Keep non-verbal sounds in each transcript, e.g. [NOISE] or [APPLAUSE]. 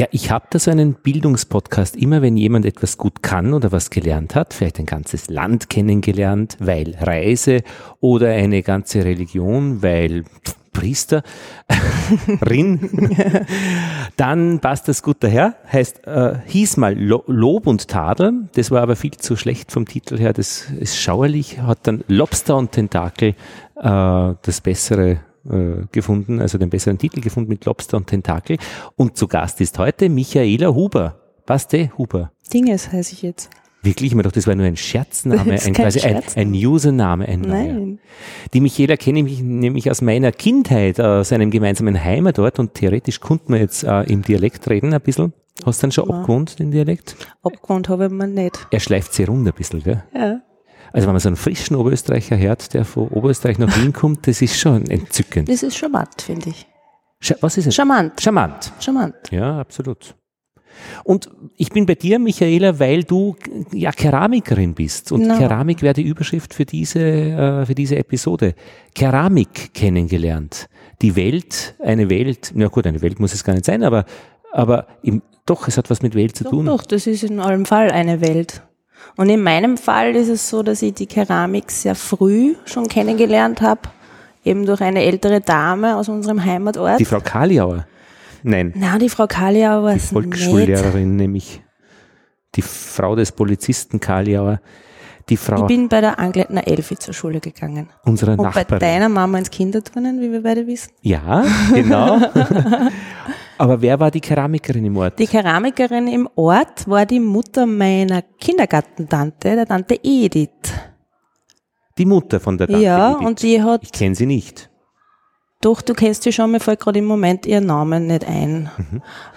Ja, ich habe da so einen Bildungspodcast. Immer wenn jemand etwas gut kann oder was gelernt hat, vielleicht ein ganzes Land kennengelernt, weil Reise oder eine ganze Religion, weil Priester, [LAUGHS] Rin, [LAUGHS] dann passt das gut daher. Heißt, äh, hieß mal Lo Lob und Tadel, das war aber viel zu schlecht vom Titel her, das ist schauerlich, hat dann Lobster und Tentakel äh, das bessere äh, gefunden, also den besseren Titel gefunden mit Lobster und Tentakel. Und zu Gast ist heute Michaela Huber. Passt eh, Huber? Dinges heiße ich jetzt. Wirklich, mir doch, das war nur ein Scherzname, ein, quasi Scherz. ein, ein Username, ein neuer. Nein. Die Michaela kenne ich nämlich aus meiner Kindheit, aus einem gemeinsamen Heimatort und theoretisch konnte man jetzt äh, im Dialekt reden ein bisschen. Hast du dann schon Ja. abgewohnt, den Dialekt? Abgewohnt habe ich mir nicht. Er schleift sie runter ein bisschen, gell? Ja. Also wenn man so einen frischen Oberösterreicher hört, der von Oberösterreich nach Wien kommt, das ist schon entzückend. Das ist charmant, finde ich. Scha was ist es? Charmant. Charmant. Charmant. Ja, absolut. Und ich bin bei dir, Michaela, weil du ja Keramikerin bist. Und Na. Keramik wäre die Überschrift für diese, äh, für diese Episode. Keramik kennengelernt. Die Welt, eine Welt, na gut, eine Welt muss es gar nicht sein, aber, aber im, doch, es hat was mit Welt zu Doch, tun. doch, das ist in allem Fall eine Welt. Und in meinem Fall ist es so, dass ich die Keramik sehr früh schon kennengelernt habe, eben durch eine ältere Dame aus unserem Heimatort. Die Frau Kaliauer. Nein, Na, die Frau Kalia war die es nicht. Volksschullehrerin, nämlich die Frau des Polizisten Kaliauer. Die Ich Frau bin bei der Angleitner Elfi zur Schule gegangen. unserer Und bei Nachbarin. deiner Mama ins Kinderturnen, wie wir beide wissen. Ja, genau. [LAUGHS] Aber wer war die Keramikerin im Ort? Die Keramikerin im Ort war die Mutter meiner Kindergartentante, der Tante Edith. Die Mutter von der Tante ja, Edith. und die hat Ich kenne sie nicht. Doch, du kennst sie schon, mir fällt gerade im Moment ihr Namen nicht ein.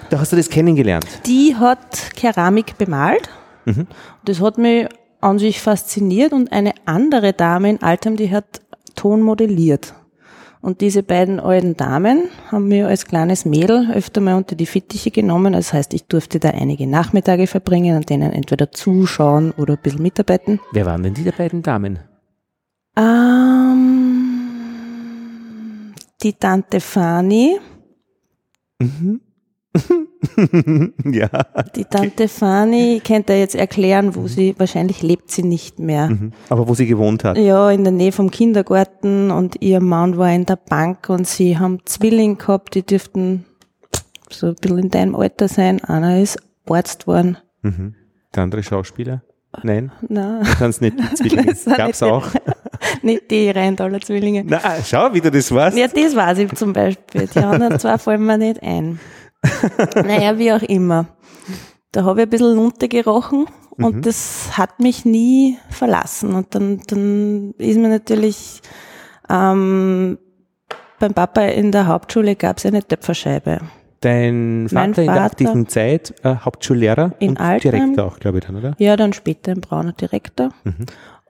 Da hast du das kennengelernt. Die hat Keramik bemalt. Mhm. Das hat mich an sich fasziniert und eine andere Dame in Altem, die hat Ton modelliert. Und diese beiden alten Damen haben mir als kleines Mädel öfter mal unter die Fittiche genommen. Das heißt, ich durfte da einige Nachmittage verbringen und denen entweder zuschauen oder ein bisschen mitarbeiten. Wer waren denn die der beiden Damen? Ähm, die Tante Fanny, [LAUGHS] [LAUGHS] ja. Die Tante Fanny, könnte jetzt erklären, wo sie, wahrscheinlich lebt sie nicht mehr. Aber wo sie gewohnt hat. Ja, in der Nähe vom Kindergarten und ihr Mann war in der Bank und sie haben Zwilling gehabt, die dürften so ein bisschen in deinem Alter sein. Einer ist Arzt geworden. Mhm. Der andere Schauspieler? Nein, Nein, es nicht. Die [LAUGHS] Zwillinge. Gab's nicht- auch. [LAUGHS] nicht die Rheintaler Zwillinge. Na, schau, wie du das warst. Ja, das weiß ich zum Beispiel. Die anderen zwei fallen mir nicht ein. [LAUGHS] Naja, wie auch immer. Da habe ich ein bisschen runtergerochen und das hat mich nie verlassen. Und dann, dann ist mir natürlich ähm, beim Papa in der Hauptschule gab es eine Töpferscheibe. Dein Vater, Mein in der Vater- aktiven Zeit äh, Hauptschullehrer In und Altheim. Direktor auch, glaube ich, dann, oder? Ja, dann später ein brauner Direktor.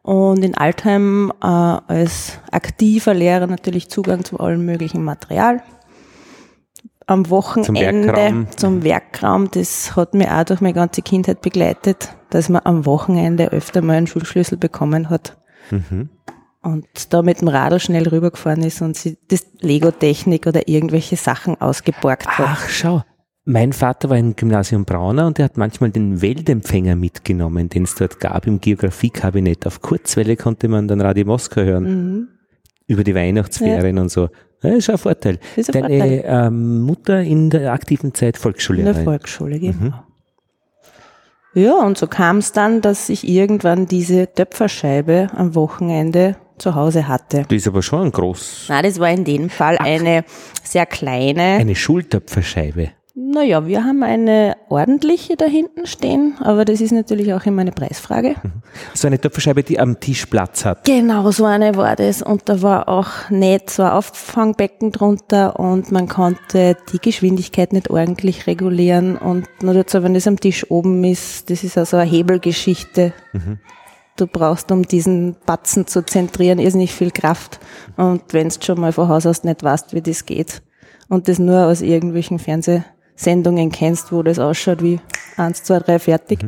Und in Altheim äh, als aktiver Lehrer natürlich Zugang zu allem möglichen Material. Am Wochenende Werkraum. zum Werkraum, das hat mich auch durch meine ganze Kindheit begleitet, dass man am Wochenende öfter mal einen Schulschlüssel bekommen hat. Mhm. Und da mit dem Radl schnell rübergefahren ist und sie das Lego-Technik oder irgendwelche Sachen ausgeborgt hat. Ach, schau. Mein Vater war im Gymnasium Brauner und er hat manchmal den Weltempfänger mitgenommen, den es dort gab im Geografiekabinett. Auf Kurzwelle konnte man dann Radio Moskau hören. Mhm. Über die Weihnachtsferien und so. Ja, ist ein Vorteil. Das ist ein Deine Vorteil. Ähm, Mutter in der aktiven Zeit In der. Volksschule, genau. Ja, und so kam es dann, dass ich irgendwann diese Töpferscheibe am Wochenende zu Hause hatte. Das ist aber schon ein groß, Na, das war in dem Fall eine sehr kleine. eine Schultöpferscheibe. Naja, wir haben eine ordentliche da hinten stehen, aber das ist natürlich auch immer eine Preisfrage. So eine Töpferscheibe, die am Tisch Platz hat. Genau, so eine war das. Und da war auch nicht so ein Auffangbecken drunter und man konnte die Geschwindigkeit nicht ordentlich regulieren. Und nur dazu, wenn das am Tisch oben ist, das ist also eine Hebelgeschichte. Du brauchst, um diesen Batzen zu zentrieren, irrsinnig viel Kraft. Und wenn du schon mal von Haus aus nicht weißt, wie das geht und das nur aus irgendwelchen Fernsehsendungen kennst, wo das ausschaut wie eins, zwei, drei, fertig,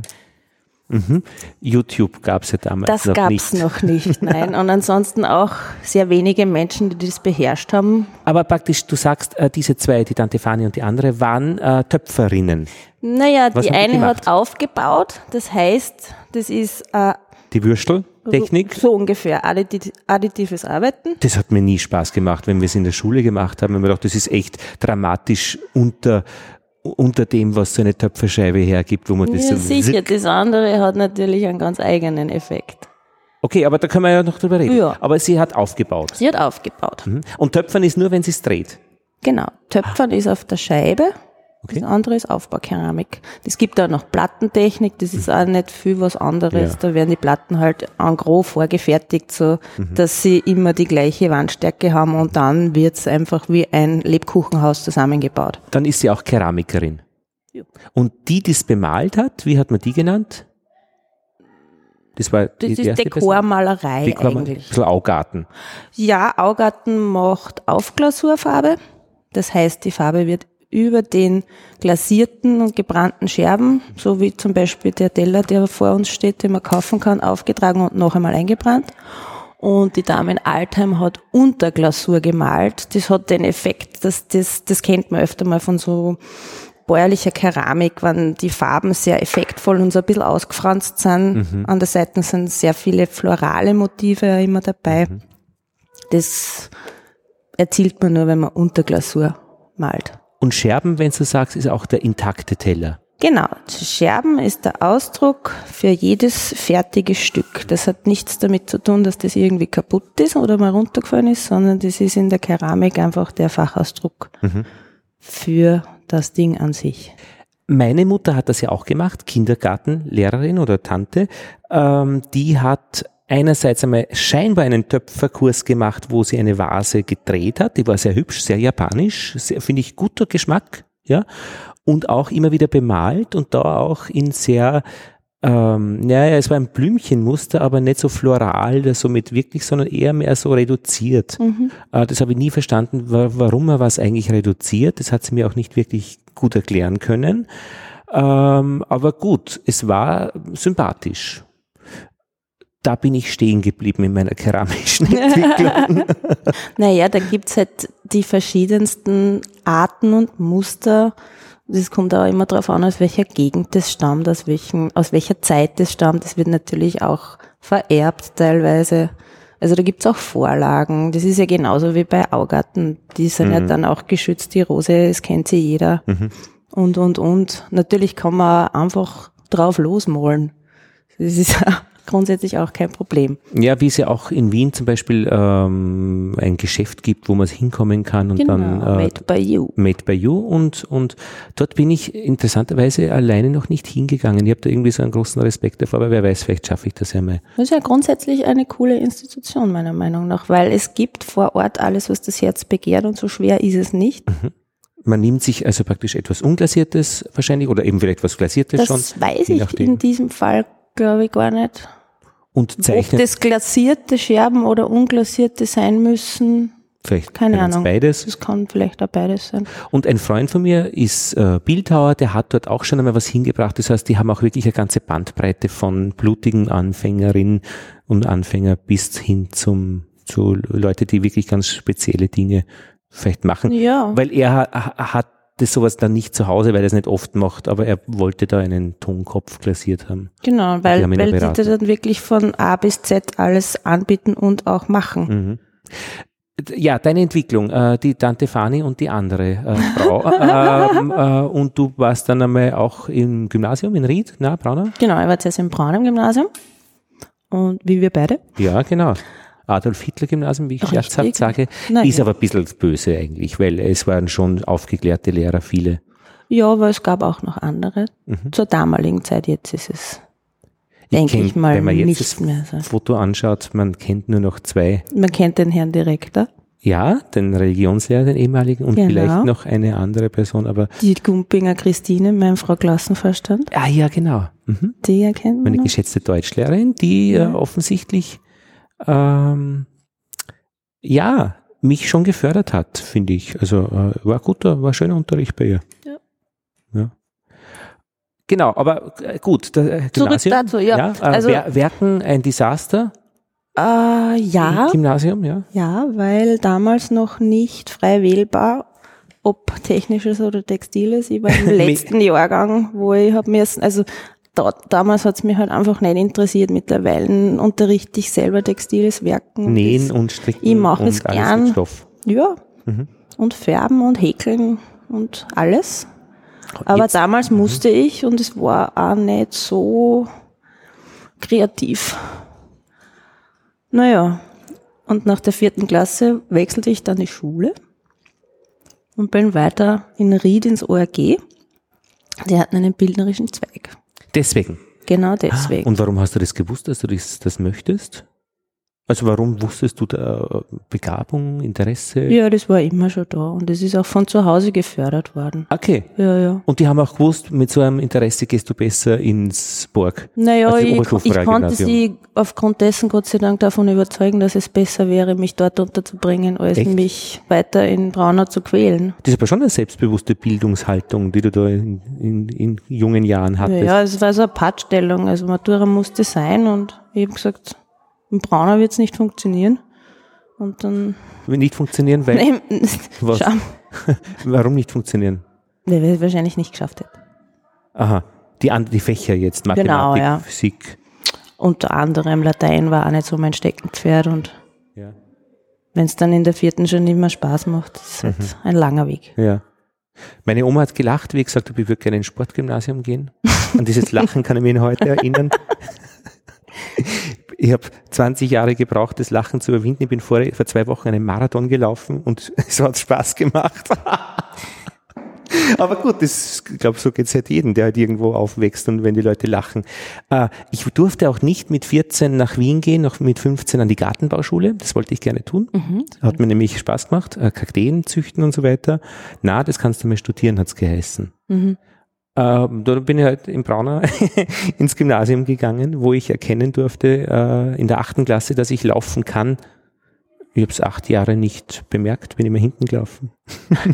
Mhm. YouTube gab es ja damals das noch gab's nicht. noch nicht, nein. [LAUGHS] Und ansonsten auch sehr wenige Menschen, die das beherrscht haben. Aber praktisch, du sagst, äh, diese zwei, die Tante Fani und die andere, waren äh, Töpferinnen. Naja, Was die haben die eine gemacht? hat aufgebaut, das heißt, das ist äh, Die Würsteltechnik. so ungefähr additi additives Arbeiten. Das hat mir nie Spaß gemacht, wenn wir es in der Schule gemacht haben. Ich mir gedacht, das ist echt dramatisch unter, unter dem, was so eine Töpferscheibe hergibt, wo man das Ja, so sicher, das andere hat natürlich einen ganz eigenen Effekt. Okay, aber da können wir ja noch drüber reden. Ja. Aber sie hat aufgebaut. Sie hat aufgebaut. Mhm. Und Töpfern ist nur, wenn sie es dreht. Genau. Töpfern ist auf der Scheibe. Okay. Das andere ist Aufbaukeramik. Es gibt auch noch Plattentechnik, das ist auch nicht viel was anderes. Ja. Da werden die Platten halt en gros vorgefertigt, so dass sie immer die gleiche Wandstärke haben und dann wird's einfach wie ein Lebkuchenhaus zusammengebaut. Dann ist sie auch Keramikerin. Ja. Und die, die es bemalt hat, wie hat man die genannt? Das war Das die, die ist Dekormalerei? Dekor- eigentlich. Ein bisschen Augarten. Ja, Augarten macht Aufglasurfarbe. Das heißt, die Farbe wird über den glasierten und gebrannten Scherben, so wie zum Beispiel der Teller, der vor uns steht, den man kaufen kann, aufgetragen und noch einmal eingebrannt. Und die Dame in Altheim hat unter Glasur gemalt. Das hat den Effekt, dass das, das kennt man öfter mal von so bäuerlicher Keramik, wenn die Farben sehr effektvoll und so ein bisschen ausgefranst sind. An der Seite sind sehr viele florale Motive immer dabei. Das erzielt man nur, wenn man unter Glasur malt. Und Scherben, wenn du sagst, ist auch der intakte Teller. Genau, Scherben ist der Ausdruck für jedes fertige Stück. Das hat nichts damit zu tun, dass das irgendwie kaputt ist oder mal runtergefallen ist, sondern das ist in der Keramik einfach der Fachausdruck für das Ding an sich. Meine Mutter hat das ja auch gemacht, Kindergartenlehrerin oder Tante. Ähm, die hat einerseits einmal scheinbar einen Töpferkurs gemacht, wo sie eine Vase gedreht hat. Die war sehr hübsch, sehr japanisch, finde ich, guter Geschmack, ja. Und auch immer wieder bemalt und da auch in sehr, ähm, naja, es war ein Blümchenmuster, aber nicht so floral, das so mit wirklich, sondern eher mehr so reduziert. Äh, das habe ich nie verstanden, wa warum er was eigentlich reduziert. Das hat sie mir auch nicht wirklich gut erklären können. Ähm, aber gut, es war sympathisch. Da bin ich stehen geblieben in meiner keramischen [LAUGHS] Entwicklung. [LAUGHS] Naja, da gibt's halt die verschiedensten Arten und Muster. Das kommt auch immer darauf an, aus welcher Gegend das stammt, aus, welchen, aus welcher Zeit das stammt. Das wird natürlich auch vererbt teilweise. Also da gibt's auch Vorlagen. Das ist ja genauso wie bei Augarten. Die sind ja dann auch geschützt. Die Rose, das kennt sie jeder. Und, und, und. Natürlich kann man einfach drauf losmalen. Das ist ja grundsätzlich auch kein Problem. ja, wie es ja auch in Wien zum Beispiel ähm, ein Geschäft gibt, wo man hinkommen kann und Genau, dann äh, made by you. Made by You und, und dort bin ich interessanterweise alleine noch nicht hingegangen. Ich habe da irgendwie so einen großen Respekt davor, aber wer weiß, vielleicht schaffe ich das ja mal. Das ist ja grundsätzlich eine coole Institution, meiner Meinung nach, weil es gibt vor Ort alles, was das Herz begehrt und so schwer ist es nicht. Man nimmt sich also praktisch etwas Unglasiertes wahrscheinlich oder eben vielleicht was Glasiertes Das schon weiß je ich in diesem Fall, glaube ich, gar nicht. und Ob zeichnet das glasierte Scherben oder unglasierte sein müssen, vielleicht keine Ahnung. beides. das kann vielleicht auch beides sein. Und ein Freund von mir ist äh, Bildhauer, der hat dort auch schon einmal was hingebracht. Das heißt, die haben auch wirklich eine ganze Bandbreite von blutigen Anfängerinnen und Anfänger bis hin zum zu Leute, die wirklich ganz spezielle Dinge vielleicht machen. Ja. Weil er ha- hat das sowas dann nicht zu Hause, weil er es nicht oft macht, aber er wollte da einen Tonkopf glasiert haben. Genau, Die weil, ihn weil die dann wirklich von A bis Z alles anbieten und auch machen. Mhm. Ja, deine Entwicklung, äh, die Tante Fani und die andere äh, Frau. [LAUGHS] ähm, äh, und du warst dann einmal auch im Gymnasium in Ried, na, Braunau? Genau, ich war zuerst in Braun im Gymnasium. Und wie wir beide. Ja, genau. Adolf Hitler Gymnasium, wie ich scherzhaft sage, Na ist ja. aber ein bisschen böse eigentlich, weil es waren schon aufgeklärte Lehrer, viele. Ja, aber es gab auch noch andere. Zur damaligen Zeit, jetzt ist es, denke kenn- ich mal, wenn man jetzt nicht das mehr so. Foto anschaut, man kennt nur noch zwei. Man kennt den Herrn Direktor, Ja, den Religionslehrer, den ehemaligen und Genau. vielleicht noch eine andere Person, aber die Gumpinger Christine, meine Frau Klassenvorstand, ah ja, genau. Mhm. die erkennt man Meine noch. geschätzte Deutschlehrerin, die äh, offensichtlich ähm, ja mich schon gefördert hat, finde ich. Also äh, war guter, war schöner Unterricht bei ihr. Ja. ja. Genau, aber äh, gut, da, äh, Zurück dazu, ja. äh, Also- Wer- Werken ein Desaster Äh, ja, im Gymnasium, ja. ja, weil damals noch nicht frei wählbar, ob technisches oder textiles. Ich war im [LAUGHS] letzten Jahrgang, wo ich habe mir, also da, damals hat's mich halt einfach nicht interessiert. Mittlerweile unterrichte ich selber textiles Werken. Nähen und Stricken ich mach und es gern. Stoff. Ja. Mhm. Und färben und häkeln und alles. Aber Jetzt- damals musste ich und es war auch nicht so kreativ. Naja, und nach der vierten Klasse wechselte ich dann die Schule und bin weiter in Ried ins ORG. Die hatten einen bildnerischen Zweig. Deswegen. Genau deswegen. Und warum hast du das gewusst, dass du das, das möchtest? Also warum wusstest du da äh, Begabung, Interesse? ja, das war immer schon da und es ist auch von zu Hause gefördert worden. Okay. Ja, ja. Und die haben auch gewusst, mit so einem Interesse gehst du besser ins Borg. Naja, die ich, ich konnte sie aufgrund dessen Gott sei Dank davon überzeugen, dass es besser wäre, mich dort unterzubringen, als Echt? mich weiter in Braunau zu quälen. Das ist aber schon eine selbstbewusste Bildungshaltung, die du da in, in, in jungen Jahren hattest. Ja, es war so eine Pattstellung. Also Matura musste sein und ich habe gesagt, in Braunau wird es nicht funktionieren. Und dann, Will Nicht funktionieren, weil, nein, [LAUGHS] Was? [LAUGHS] warum nicht funktionieren? weil wir es wahrscheinlich nicht geschafft hätten. Aha, die, die Fächer jetzt, Mathematik, Genau, ja. Physik. Unter anderem Latein war auch nicht so mein Steckenpferd und Ja. wenn es dann in der vierten schon nicht mehr Spaß macht, ist halt Mhm. ein langer Weg. Ja. Meine Oma hat gelacht, wie gesagt, ich würde gerne ins Sportgymnasium gehen. An dieses Lachen kann ich mich heute erinnern. [LAUGHS] Ich habe 20 Jahre gebraucht, das Lachen zu überwinden. Ich bin vor, vor zwei Wochen einen Marathon gelaufen und [LAUGHS] es hat Spaß gemacht. [LAUGHS] Aber gut, das, ich glaube, so geht es halt jedem, der halt irgendwo aufwächst und wenn die Leute lachen. Äh, ich durfte auch nicht mit 14 nach Wien gehen, noch mit 15 an die Gartenbauschule. Das wollte ich gerne tun. Hat mir nämlich Spaß gemacht. Äh, Kakteen züchten und so weiter. Na, das kannst du mal studieren, hat's geheißen. Mhm. Ähm, da bin ich halt in Braunau [LAUGHS] ins Gymnasium gegangen, wo ich erkennen durfte äh, in der achten Klasse, dass ich laufen kann. Ich habe es acht Jahre nicht bemerkt, bin immer hinten gelaufen. [LAUGHS]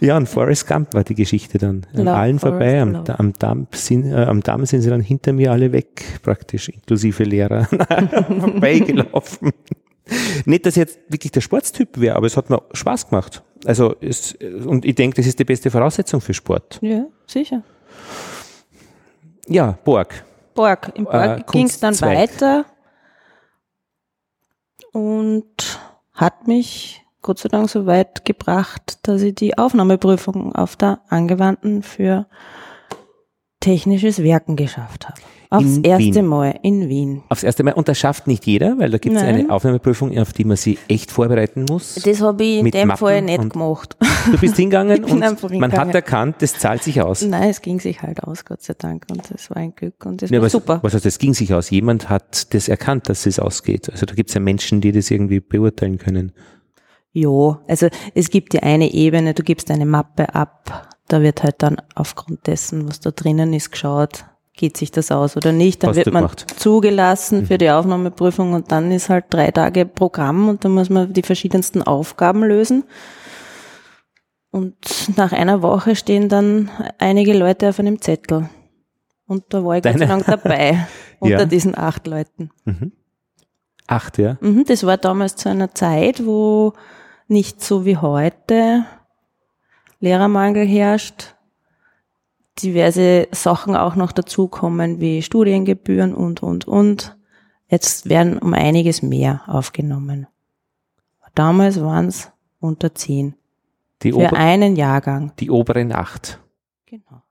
ja, und Forrest Gump war die Geschichte dann. An Lauf, allen Forrest, vorbei, am, lauf. am, Damm sind, äh, am Damm sind sie dann hinter mir alle weg, praktisch, inklusive Lehrer, [LAUGHS] vorbeigelaufen. Nicht, dass ich jetzt wirklich der Sportstyp wäre, aber es hat mir Spaß gemacht. Also es, und ich denke, das ist die beste Voraussetzung für Sport. Ja, sicher. Ja, Borg. Borg. Im Borg Äh, ging es dann weiter und hat mich Gott sei Dank so weit gebracht, dass ich die Aufnahmeprüfung auf der Angewandten für technisches Werken geschafft habe. Aufs erste Wien. Mal in Wien. Aufs erste Mal. Und das schafft nicht jeder, weil da gibt es eine Aufnahmeprüfung, auf die man sich echt vorbereiten muss. Das habe ich in Mit dem Mappen Fall nicht gemacht. Du bist hingegangen [LAUGHS] und man hingegangen. hat erkannt, das zahlt sich aus. Nein, es ging sich halt aus, Gott sei Dank. Und das war ein Glück und das Ja, war was, super. was heißt, das ging sich aus? Jemand hat das erkannt, dass es ausgeht. Also da gibt es ja Menschen, die das irgendwie beurteilen können. Ja, also es gibt die eine Ebene, du gibst eine Mappe ab, da wird halt dann aufgrund dessen, was da drinnen ist, geschaut, geht sich das aus oder nicht. Dann wird man gemacht. zugelassen für die Aufnahmeprüfung und dann ist halt drei Tage Programm und dann muss man die verschiedensten Aufgaben lösen. Und nach einer Woche stehen dann einige Leute auf einem Zettel. Und da war ich Gott sei Deine- Dank dabei, [LAUGHS] unter Ja. diesen acht Leuten. Acht, ja. Mhm, das war damals zu einer Zeit, wo nicht so wie heute Lehrermangel herrscht, diverse Sachen auch noch dazukommen, wie Studiengebühren und, und, und. Jetzt werden um einiges mehr aufgenommen. Damals waren es unter zehn. Die, Für einen Jahrgang. die oberen acht. Genau.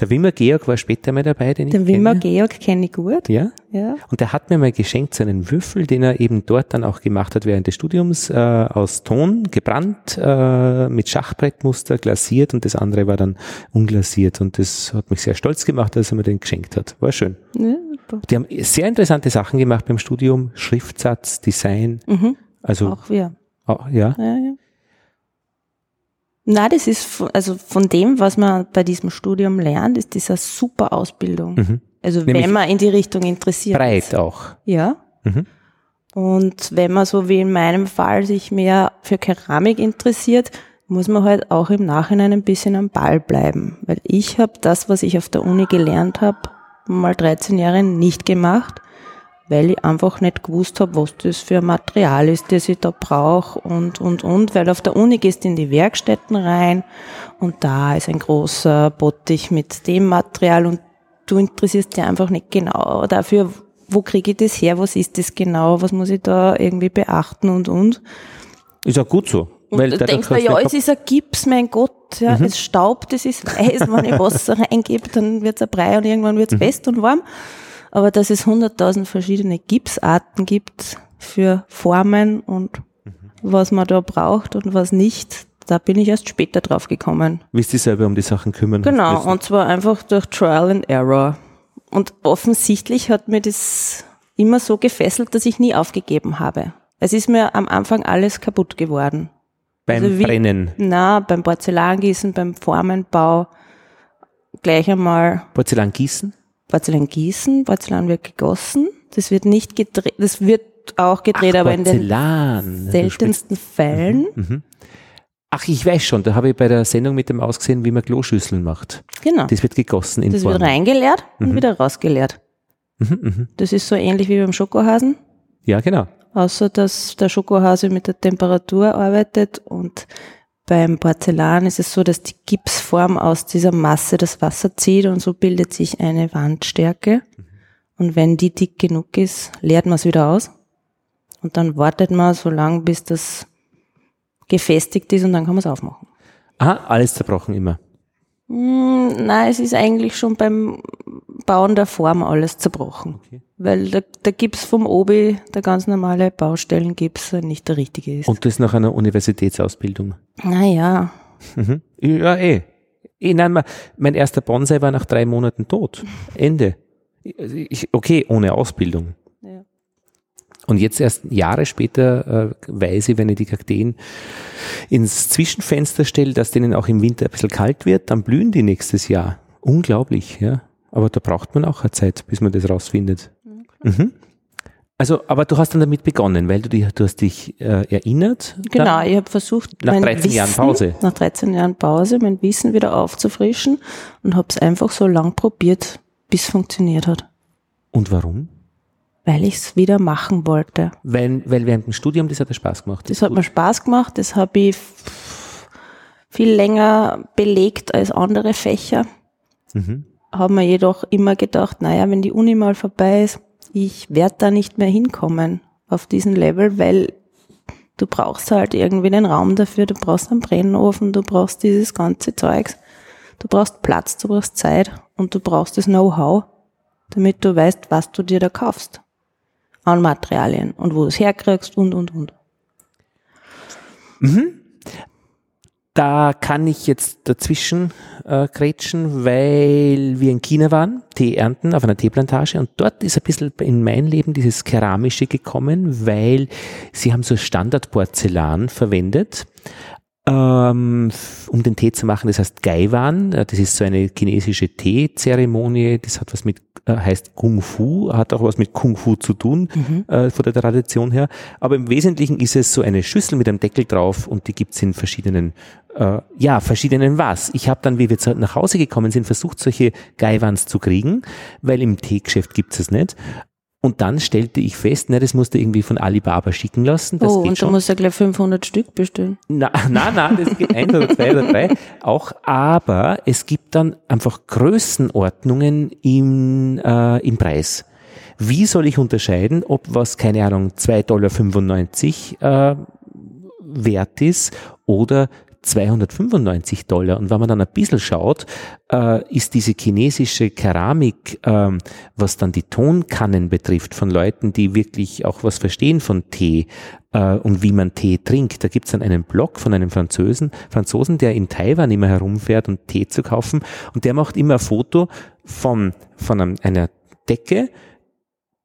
Der Wimmer Georg war später mal dabei, den ich Den Wimmer kenne. Georg kenne ich gut. Ja? Ja. Und der hat mir mal geschenkt so einen Würfel, den er eben dort dann auch gemacht hat während des Studiums, äh, aus Ton, gebrannt, äh, mit Schachbrettmuster, glasiert und das andere war dann unglasiert. Und das hat mich sehr stolz gemacht, dass er mir den geschenkt hat. War schön. ja super. Die haben sehr interessante Sachen gemacht beim Studium, Schriftsatz, Design, Mhm. also Auch wir. auch, ja. Ja, ja. Na, das ist also von dem, was man bei diesem Studium lernt, ist das eine super Ausbildung. Mhm. Also Nämlich wenn man in die Richtung interessiert ist. Breit auch. Ja. Mhm. Und wenn man so wie in meinem Fall sich mehr für Keramik interessiert, muss man halt auch im Nachhinein ein bisschen am Ball bleiben. Weil ich habe das, was ich auf der Uni gelernt habe, mal 13 Jahre nicht gemacht, weil ich einfach nicht gewusst habe, was das für ein Material ist, das ich da brauche und, und, und. Weil auf der Uni gehst du in die Werkstätten rein und da ist ein großer Bottich mit dem Material und du interessierst dich einfach nicht genau dafür, wo kriege ich das her, was ist das genau, was muss ich da irgendwie beachten und, und. Ist auch gut so. Und Weil du denkst du ja, es ist ein Gips, mein Gott, ja, Mhm. es staubt, es ist weiß, wenn ich [LAUGHS] Wasser reingebe, dann wird es ein Brei und irgendwann Mhm. wird es fest und warm. Aber dass es hunderttausend verschiedene Gipsarten gibt für Formen und Mhm. was man da braucht und was nicht, da bin ich erst später drauf gekommen. Willst du selber um die Sachen kümmern? Genau, und zwar einfach durch Trial and Error. Und offensichtlich hat mir das immer so gefesselt, dass ich nie aufgegeben habe. Es ist mir am Anfang alles kaputt geworden. Beim also wie- Brennen. Na, beim Porzellangießen, beim Formenbau, gleich einmal Porzellan gießen? Porzellan gießen, Porzellan wird gegossen, das wird nicht gedreht, das wird auch gedreht, aber in den seltensten Fällen. Mhm. Ach, ich weiß schon, da habe ich bei der Sendung mit dem ausgesehen, wie man Kloschüsseln macht. Genau. Das wird gegossen in Das Form. wird reingeleert und wieder rausgeleert. Mhm, mhm. Das ist so ähnlich wie beim Schokohasen. Ja, genau. außer dass der Schokohase mit der Temperatur arbeitet und beim Porzellan ist es so, dass die Gipsform aus dieser Masse das Wasser zieht und so bildet sich eine Wandstärke. Und wenn die dick genug ist, leert man es wieder aus und dann wartet man so lange, bis das gefestigt ist und dann kann man es aufmachen. Aha, alles zerbrochen immer. Hm, nein, es ist eigentlich schon beim Bauen der Form alles zerbrochen. Okay. Weil der, der Gips vom Obi, der ganz normale Baustellengips, nicht der richtige ist. Und das nach einer Universitätsausbildung. Naja, Mhm. Ja, eh. eh nein, mein, mein erster Bonsai war nach drei Monaten tot. Ende. Ich, okay, ohne Ausbildung. Ja. Und jetzt erst Jahre später äh, weiß ich, wenn ich die Kakteen ins Zwischenfenster stelle, dass denen auch im Winter ein bisschen kalt wird, dann blühen die nächstes Jahr. Unglaublich, ja. Aber da braucht man auch eine Zeit, bis man das rausfindet. Mhm. Also, aber du hast dann damit begonnen, weil du, dich, du hast dich äh, erinnert. genau. Dann, Ich habe versucht, Nach mein 13 Wissen, Jahren Pause. nach 13 Jahren Pause, mein Wissen wieder aufzufrischen und habe es einfach so lang probiert, bis es funktioniert hat. und warum? Weil ich es wieder machen wollte. Weil, weil während dem Studium, das hat dir Spaß gemacht. Das hat mir Spaß gemacht, das habe ich viel länger belegt als andere Fächer. Mhm. Habe mir jedoch immer gedacht, naja, wenn die Uni mal vorbei ist, ich werde da nicht mehr hinkommen auf diesen Level, weil du brauchst halt irgendwie den Raum dafür, du brauchst einen Brennofen, du brauchst dieses ganze Zeugs, du brauchst Platz, du brauchst Zeit und du brauchst das Know-how, damit du weißt, was du dir da kaufst an Materialien und wo du es herkriegst und, und, und. Da kann ich jetzt dazwischen äh, grätschen, weil wir in China waren, Tee ernten auf einer Teeplantage und dort ist ein bisschen in mein Leben dieses Keramische gekommen, weil sie haben so Standardporzellan verwendet, um den Tee zu machen. Das heißt Gaiwan, äh, das ist so eine chinesische Teezeremonie, das hat was mit, äh, heißt Kung Fu, hat auch was mit Kung Fu zu tun, äh, von der Tradition her. Aber im Wesentlichen ist es so eine Schüssel mit einem Deckel drauf und die gibt's in verschiedenen, äh, ja, verschiedenen was. Ich habe dann, wie wir nach Hause gekommen sind, versucht, solche Gaiwans zu kriegen, weil im Teegeschäft gibt's es nicht. Und dann stellte ich fest, na, das musst du irgendwie von Alibaba schicken lassen. Das oh, und schon. du musst ja gleich 500 Stück bestellen. Na, na, na, das geht eins oder zwei oder drei auch, aber es gibt dann einfach Größenordnungen im, äh, im Preis. Wie soll ich unterscheiden, ob was, keine Ahnung, 2,95 Dollar äh, wert ist oder 295 Dollar. Und wenn man dann ein bisschen schaut, äh, ist diese chinesische Keramik, ähm, was dann die Tonkannen betrifft, von Leuten, die wirklich auch was verstehen von Tee äh, und wie man Tee trinkt. Da gibt's dann einen Blog von einem Franzosen, Franzosen, der in Taiwan immer herumfährt, um Tee zu kaufen. Und der macht immer ein Foto von, von einem, einer Decke,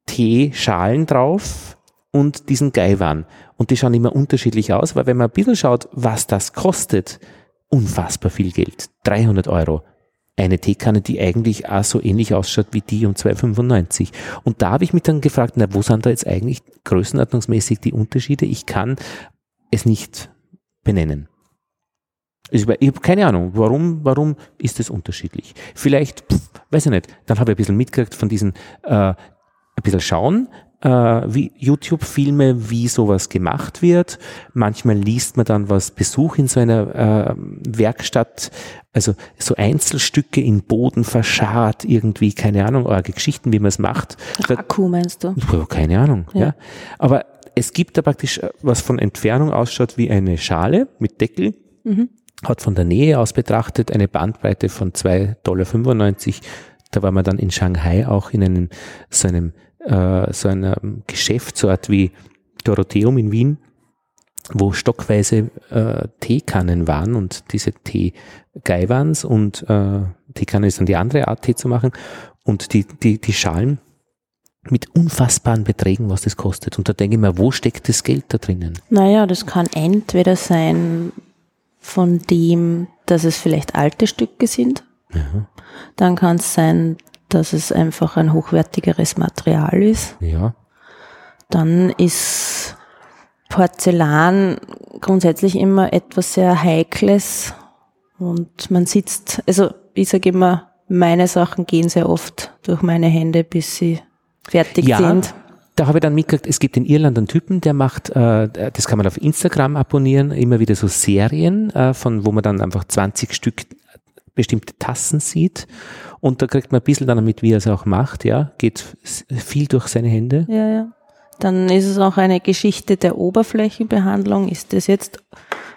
Teeschalen drauf und diesen Gaiwan. Und die schauen immer unterschiedlich aus, weil wenn man ein bisschen schaut, was das kostet, unfassbar viel Geld. 300 Euro. Eine Teekanne, die eigentlich auch so ähnlich ausschaut wie die um 2,95. Und da habe ich mich dann gefragt, na, wo sind da jetzt eigentlich größenordnungsmäßig die Unterschiede? Ich kann es nicht benennen. Ich, habe keine Ahnung, warum, warum ist das unterschiedlich? Vielleicht, pff, weiß ich nicht, dann habe ich ein bisschen mitgekriegt von diesen, äh, ein bisschen schauen, wie YouTube-Filme, wie sowas gemacht wird. Manchmal liest man dann was Besuch in so einer äh, Werkstatt, also so Einzelstücke in Boden verscharrt, irgendwie, keine Ahnung, eure Geschichten, wie man es macht. Akku meinst du? Keine Ahnung, ja. Ja. Aber es gibt da praktisch äh, was von Entfernung ausschaut wie eine Schale mit Deckel. Hat von der Nähe aus betrachtet eine Bandbreite von 2,95 Dollar. Da war man dann in Shanghai auch in einem, so einem, äh, so einer Geschäftsort wie Dorotheum in Wien, wo stockweise äh, Teekannen waren und diese Teegaiwans und äh, Teekanne ist dann die andere Art, Tee zu machen und die, die, die Schalen mit unfassbaren Beträgen, was das kostet. Und da denke ich mir, wo steckt das Geld da drinnen? Naja, das kann entweder sein von dem, dass es vielleicht alte Stücke sind. Dann kann es sein, dass es einfach ein hochwertigeres Material ist. Ja. Dann ist Porzellan grundsätzlich immer etwas sehr Heikles und man sitzt, also ich sage immer, meine Sachen gehen sehr oft durch meine Hände, bis sie fertig Ja, sind. da habe ich dann mitgekriegt, es gibt in Irland einen Typen, der macht, äh, das kann man auf Instagram abonnieren, immer wieder so Serien, äh, von wo man dann einfach 20 Stück bestimmte Tassen sieht und da kriegt man ein bisschen dann damit, wie er es auch macht, ja, geht viel durch seine Hände. Ja, ja. Dann ist es auch eine Geschichte der Oberflächenbehandlung. Ist es jetzt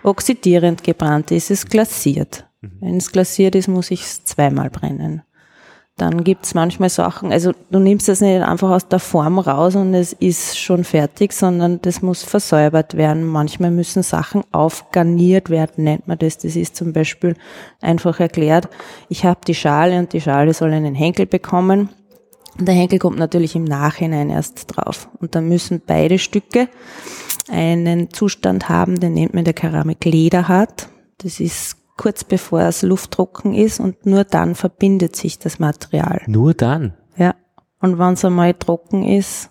oxidierend gebrannt? Ist es glasiert? Wenn es glasiert ist, muss ich es zweimal brennen. Dann gibt es manchmal Sachen, also du nimmst das nicht einfach aus der Form raus und es ist schon fertig, sondern das muss versäubert werden. Manchmal müssen Sachen aufgarniert werden, nennt man das. Das ist zum Beispiel einfach erklärt, ich habe die Schale und die Schale soll einen Henkel bekommen. Und der Henkel kommt natürlich im Nachhinein erst drauf. Und dann müssen beide Stücke einen Zustand haben, den nennt man der Keramik lederhart. Das ist kurz bevor es lufttrocken ist und nur dann verbindet sich das Material. Nur dann. Ja. Und wenn es einmal trocken ist,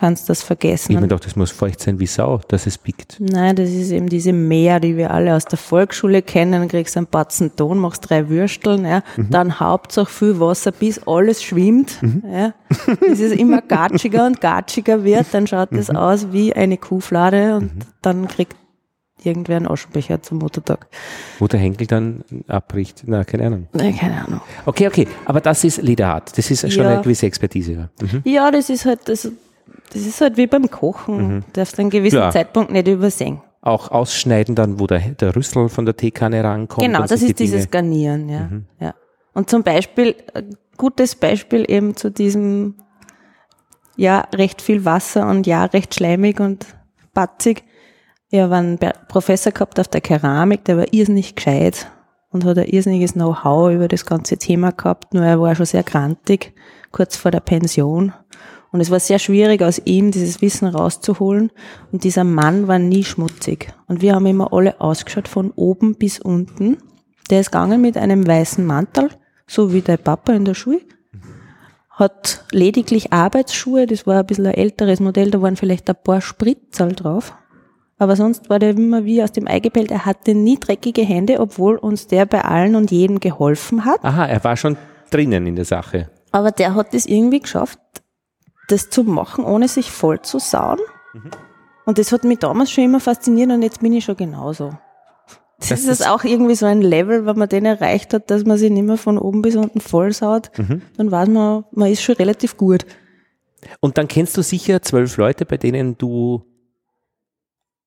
kannst du das vergessen. Ich mir gedacht, das muss feucht sein wie Sau, dass es biegt. Nein, das ist eben diese Mehr, die wir alle aus der Volksschule kennen. Kriegst einen Batzen Ton, machst drei Würsteln, ja. dann Hauptsache viel Wasser, bis alles schwimmt. Ja. Bis es immer gatschiger und gatschiger wird, dann schaut das aus wie eine Kuhflade und dann kriegt irgendwer einen Aschenbecher zum Muttertag. Wo der Henkel dann abbricht. Na, keine Ahnung. Nein, keine Ahnung. Okay, okay. Aber das ist Lederart. Das ist schon Ja. eine gewisse Expertise. ja. Mhm. Ja, das ist halt, das, das ist halt wie beim Kochen. Darfst du einen gewissen Klar. Zeitpunkt nicht übersehen. Auch ausschneiden dann, wo der, der Rüssel von der Teekanne rankommt. Genau, das ist die Dinge- dieses Garnieren, ja. ja. Und zum Beispiel, ein gutes Beispiel eben zu diesem, ja, recht viel Wasser und ja, recht schleimig und batzig. Ich habe einen Professor gehabt auf der Keramik, der war irrsinnig gescheit und hat ein irrsinniges Know-how über das ganze Thema gehabt, nur er war schon sehr grantig, kurz vor der Pension. Und es war sehr schwierig, aus ihm dieses Wissen rauszuholen. Und dieser Mann war nie schmutzig. Und wir haben immer alle ausgeschaut von oben bis unten. Der ist gegangen mit einem weißen Mantel, so wie der Papa in der Schule. Hat lediglich Arbeitsschuhe, das war ein bisschen ein älteres Modell, da waren vielleicht ein paar Spritzerl drauf. Aber sonst war der immer wie aus dem Ei gepellt. Er hatte nie dreckige Hände, obwohl uns der bei allen und jedem geholfen hat. Aha, er war schon drinnen in der Sache. Aber der hat es irgendwie geschafft, das zu machen, ohne sich voll zu sauen. Und das hat mich damals schon immer fasziniert und jetzt bin ich schon genauso. Das, Das ist ist- auch irgendwie so ein Level, wenn man den erreicht hat, dass man sich nicht mehr von oben bis unten voll saut, dann weiß man, man ist schon relativ gut. Und dann kennst du sicher zwölf Leute, bei denen du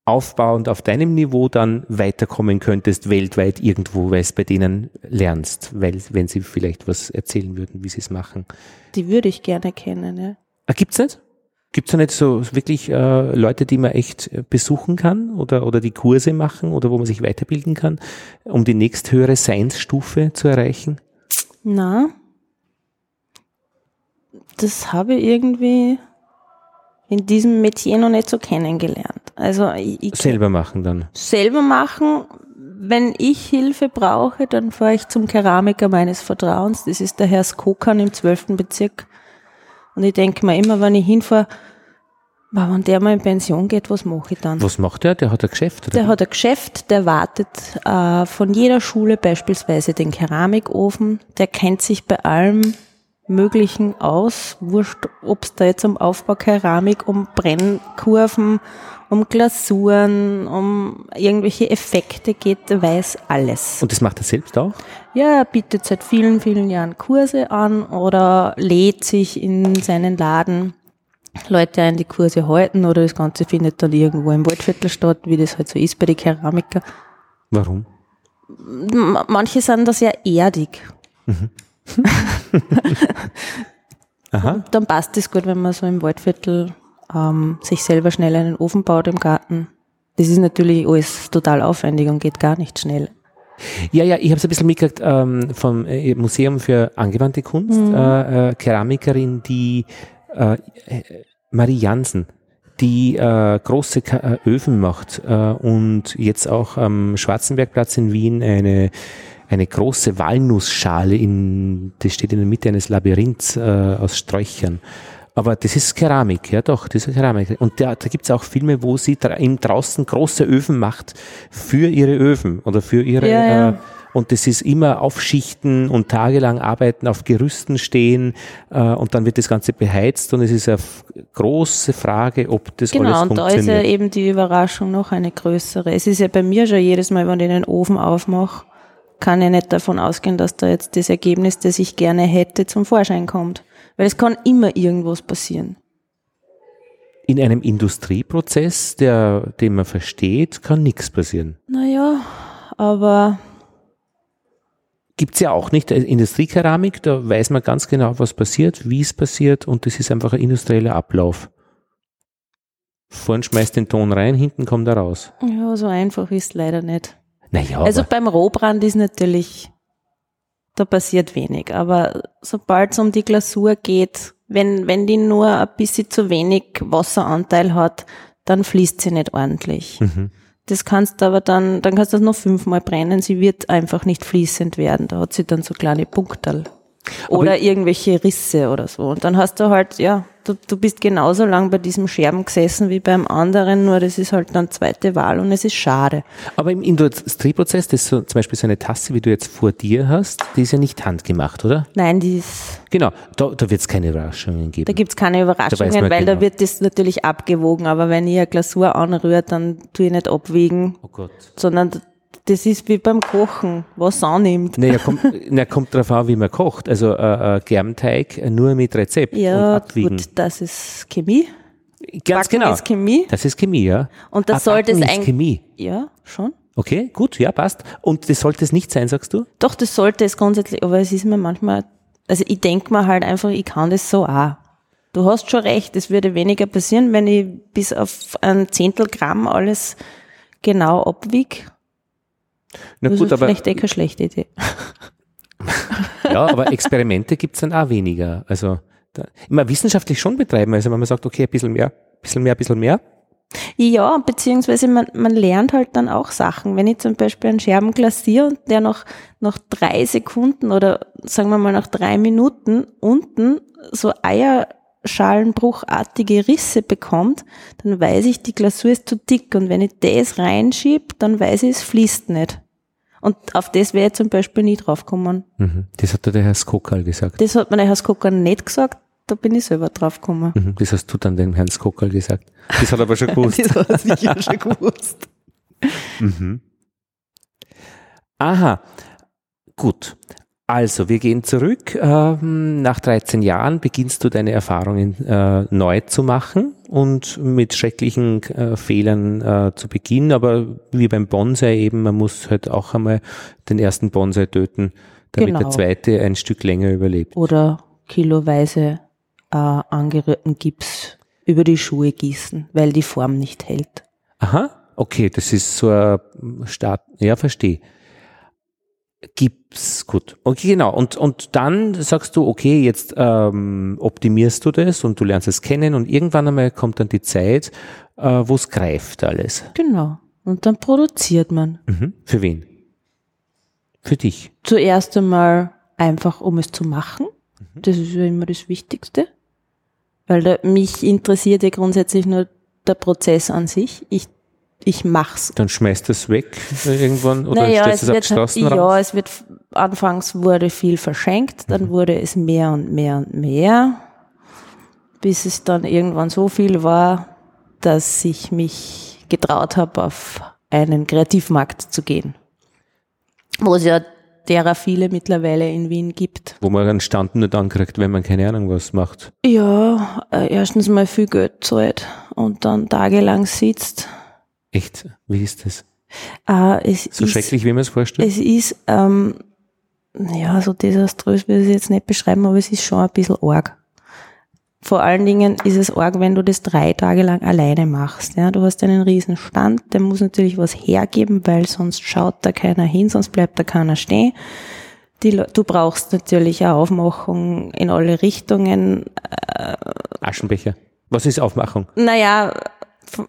aufbauend auf deinem Niveau dann weiterkommen könntest, weltweit irgendwo, weil es bei denen lernst, weil, wenn sie vielleicht was erzählen würden, wie sie es machen. Die würde ich gerne kennen, ja. Ah, gibt's nicht? Gibt's da nicht so wirklich äh, Leute, die man echt äh, besuchen kann oder, oder die Kurse machen oder wo man sich weiterbilden kann, um die nächsthöhere Seinsstufe zu erreichen? Na, das habe ich irgendwie in diesem Metier noch nicht so kennengelernt. Also ich, ich Selber machen dann. selber machen. Wenn ich Hilfe brauche, dann fahre ich zum Keramiker meines Vertrauens. Das ist der Herr Skokan im 12. Bezirk. Und ich denke mir immer, wenn ich hinfahre, wenn der mal in Pension geht, was mache ich dann? Was macht der? Der hat ein Geschäft? Oder? Der hat ein Geschäft, der wartet äh, von jeder Schule beispielsweise den Keramikofen. Der kennt sich bei allem Möglichen aus. Wurscht, ob es da jetzt um Aufbau Keramik, um Brennkurven, um Glasuren, um irgendwelche Effekte geht, weiß alles. Und das macht er selbst auch? Ja, er bietet seit vielen, vielen Jahren Kurse an oder lädt sich in seinen Laden Leute ein, die Kurse halten oder das Ganze findet dann irgendwo im Waldviertel statt, wie das halt so ist bei den Keramikern. Warum? Manche sind da sehr erdig. Mhm. Aha. dann passt es gut, wenn man so im Waldviertel ähm, sich selber schnell einen Ofen baut im Garten. Das ist natürlich alles total aufwendig und geht gar nicht schnell. Ja, ja, ich habe es ein bisschen mitgekriegt ähm, vom äh, Museum für angewandte Kunst, mhm. äh, äh, Keramikerin, die äh, Marie Jansen, die äh, große Ka Öfen macht und jetzt auch am Schwarzenbergplatz in Wien eine eine große Walnussschale in, das steht in der Mitte eines Labyrinths äh, aus Sträuchern. Aber das ist Keramik, ja doch, das ist Keramik. Und da, da gibt es auch Filme, wo sie dra draußen große Öfen macht für ihre Öfen oder für ihre ja, ja. Äh, und das ist immer aufschichten und tagelang arbeiten, auf Gerüsten stehen äh, und dann wird das Ganze beheizt und es ist eine große Frage, ob das genau, alles funktioniert. Genau, und da ist ja eben die Überraschung noch eine größere. Es ist ja bei mir schon jedes Mal, wenn ich den Ofen aufmache, kann ich nicht davon ausgehen, dass da jetzt das Ergebnis, das ich gerne hätte, zum Vorschein kommt. Weil es kann immer irgendwas passieren. In einem Industrieprozess, der, den man versteht, kann nichts passieren. Naja, aber gibt es ja auch nicht. Industriekeramik, da weiß man ganz genau, was passiert, wie es passiert und das ist einfach ein industrieller Ablauf. Vorn schmeißt den Ton rein, hinten kommt er raus. Ja, so einfach ist leider nicht. Naja, also beim Rohbrand ist natürlich, da passiert wenig, aber sobald es um die Glasur geht, wenn, wenn die nur ein bisschen zu wenig Wasseranteil hat, dann fließt sie nicht ordentlich. Mhm. Das kannst du aber dann, dann kannst du das noch fünfmal brennen, sie wird einfach nicht fließend werden. Da hat sie dann so kleine Punkterl. Oder irgendwelche Risse oder so. Und dann hast du halt, ja, du, du bist genauso lang bei diesem Scherben gesessen wie beim anderen, nur das ist halt dann zweite Wahl und es ist schade. Aber im Industrieprozess, das ist so, zum Beispiel so eine Tasse, wie du jetzt vor dir hast, die ist ja nicht handgemacht, oder? Nein, die ist. Genau, da, da wird es keine Überraschungen geben. Da gibt es keine Überraschungen, da weil genau. da wird das natürlich abgewogen, aber wenn ihr eine Glasur anrührt, dann tue ich nicht abwiegen. Oh Gott. Sondern das ist wie beim Kochen, was annimmt. Naja, kommt, na, kommt drauf an, wie man kocht. Also äh, äh, Germteig nur mit Rezept ja, und abwiegen. Gut, das ist Chemie. Ganz Backen genau. ist Chemie. Das ist Chemie, ja. Und das sollte es eigentlich. Chemie. Ja, schon. Okay, gut, ja, passt. Und das sollte es nicht sein, sagst du? Doch, das sollte es grundsätzlich, aber es ist mir manchmal, also ich denke mir halt einfach, ich kann das so auch. Du hast schon recht, es würde weniger passieren, wenn ich bis auf ein Zehntel Gramm alles genau abwiege. Na das gut, ist aber. Vielleicht eh keine schlechte Idee. ja, aber Experimente gibt es dann auch weniger. Also da, immer wissenschaftlich schon betreiben. Also wenn man sagt, okay, ein bisschen mehr, ein bisschen mehr, ein bisschen mehr. Ja, beziehungsweise man, man lernt halt dann auch Sachen. Wenn ich zum Beispiel einen Scherben glasiere und der noch, noch drei Sekunden oder sagen wir mal nach drei Minuten unten so Eierschalenbruchartige Risse bekommt, dann weiß ich, die Glasur ist zu dick und wenn ich das reinschiebe, dann weiß ich, es fließt nicht. Und auf das wäre ich zum Beispiel nie draufgekommen. Mhm. Das hat der Herr Skokal gesagt. Das hat mir der Herr Skokal nicht gesagt, da bin ich selber draufgekommen. Mhm. Das hast du dann dem Herrn Skokal gesagt. Das hat er aber schon [LAUGHS] gewusst. das hat er sicher schon [LAUGHS] gewusst. Mhm. Aha, gut. Also, wir gehen zurück. Ähm, nach 13 Jahren beginnst du deine Erfahrungen äh, neu zu machen und mit schrecklichen äh, Fehlern äh, zu beginnen. Aber wie beim Bonsai eben, man muss halt auch einmal den ersten Bonsai töten, damit genau. der zweite ein Stück länger überlebt. Oder kiloweise äh, angerührten Gips über die Schuhe gießen, weil die Form nicht hält. Aha, okay, das ist so ein Start. Ja, verstehe. Gips, gut. Okay, genau. Und, und dann sagst du, okay, jetzt ähm, optimierst du das und du lernst es kennen und irgendwann einmal kommt dann die Zeit, äh, wo es greift alles. Genau. Und dann produziert man. Mhm. Für wen? Für dich. Zuerst einmal einfach, um es zu machen. Mhm. Das ist ja immer das Wichtigste. Weil da, mich interessiert ja grundsätzlich nur der Prozess an sich. Ich, ich mach's. Dann schmeißt es weg irgendwann oder Naja, stellst es es die Straßenrand? ja, es wird, anfangs wurde viel verschenkt, dann wurde es mehr und mehr und mehr, bis es dann irgendwann so viel war, dass ich mich getraut habe, auf einen Kreativmarkt zu gehen. Wo es ja derer viele mittlerweile in Wien gibt. Wo man einen Stand nicht ankriegt, wenn man keine Ahnung was macht. Ja, äh, erstens mal viel Geld zahlt und dann tagelang sitzt. Echt? Wie ist das? Äh, es So ist, schrecklich, wie man es vorstellt? Es ist, ähm, ja, so desaströs will ich es jetzt nicht beschreiben, aber es ist schon ein bisschen arg. Vor allen Dingen ist es arg, wenn du das drei Tage lang alleine machst. Ja, du hast einen riesen Stand, der muss natürlich was hergeben, weil sonst schaut da keiner hin, sonst bleibt da keiner stehen. Die, du brauchst natürlich eine Aufmachung in alle Richtungen. Aschenbecher. Was ist Aufmachung? Naja,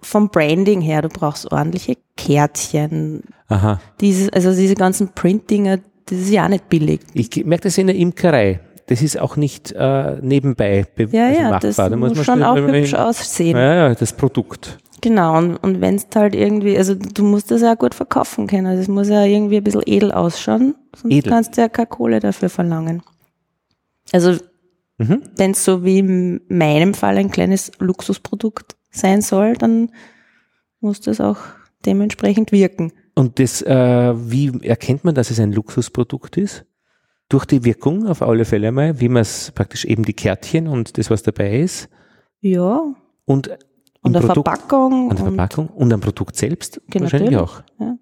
vom Branding her, du brauchst ordentliche Kärtchen. Aha. Dieses, also diese ganzen Print-Dinger, das ist ja auch nicht billig. Ich merke das in der Imkerei. Das ist auch nicht äh, nebenbei be Ja, also ja, machbar. das Da muss man schon auch hübsch aussehen. Ja, ja, das Produkt. Genau, und, und wenn es halt irgendwie, also du musst das ja gut verkaufen können. Also es muss ja irgendwie ein bisschen edel ausschauen, sonst Edel. kannst du ja keine Kohle dafür verlangen. Also Mhm. wenn es so wie in meinem Fall ein kleines Luxusprodukt sein soll, dann muss das auch dementsprechend wirken. Und das, äh, wie erkennt man, dass es ein Luxusprodukt ist? Durch die Wirkung auf alle Fälle mal, wie man es praktisch eben die Kärtchen und das, was dabei ist Ja, und und der Produkt, Verpackung. an der und, Verpackung und am Produkt selbst Genau, wahrscheinlich auch. ja.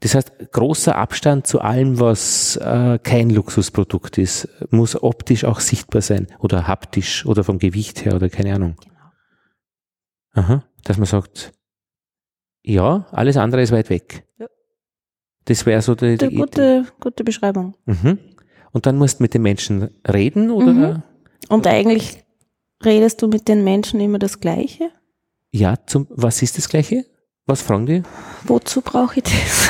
Das heißt, großer Abstand zu allem, was äh, kein Luxusprodukt ist, muss optisch auch sichtbar sein oder haptisch oder vom Gewicht her oder keine Ahnung. Genau. Aha, dass man sagt, ja, alles andere ist weit weg. Ja. Das wäre so die, Gute, die gute, gute Beschreibung. Mhm. Und dann musst du mit den Menschen reden oder? Mhm. Und eigentlich redest du mit den Menschen immer das Gleiche? Ja, zum, was ist das Gleiche? Was fragen die? Wozu brauche ich das?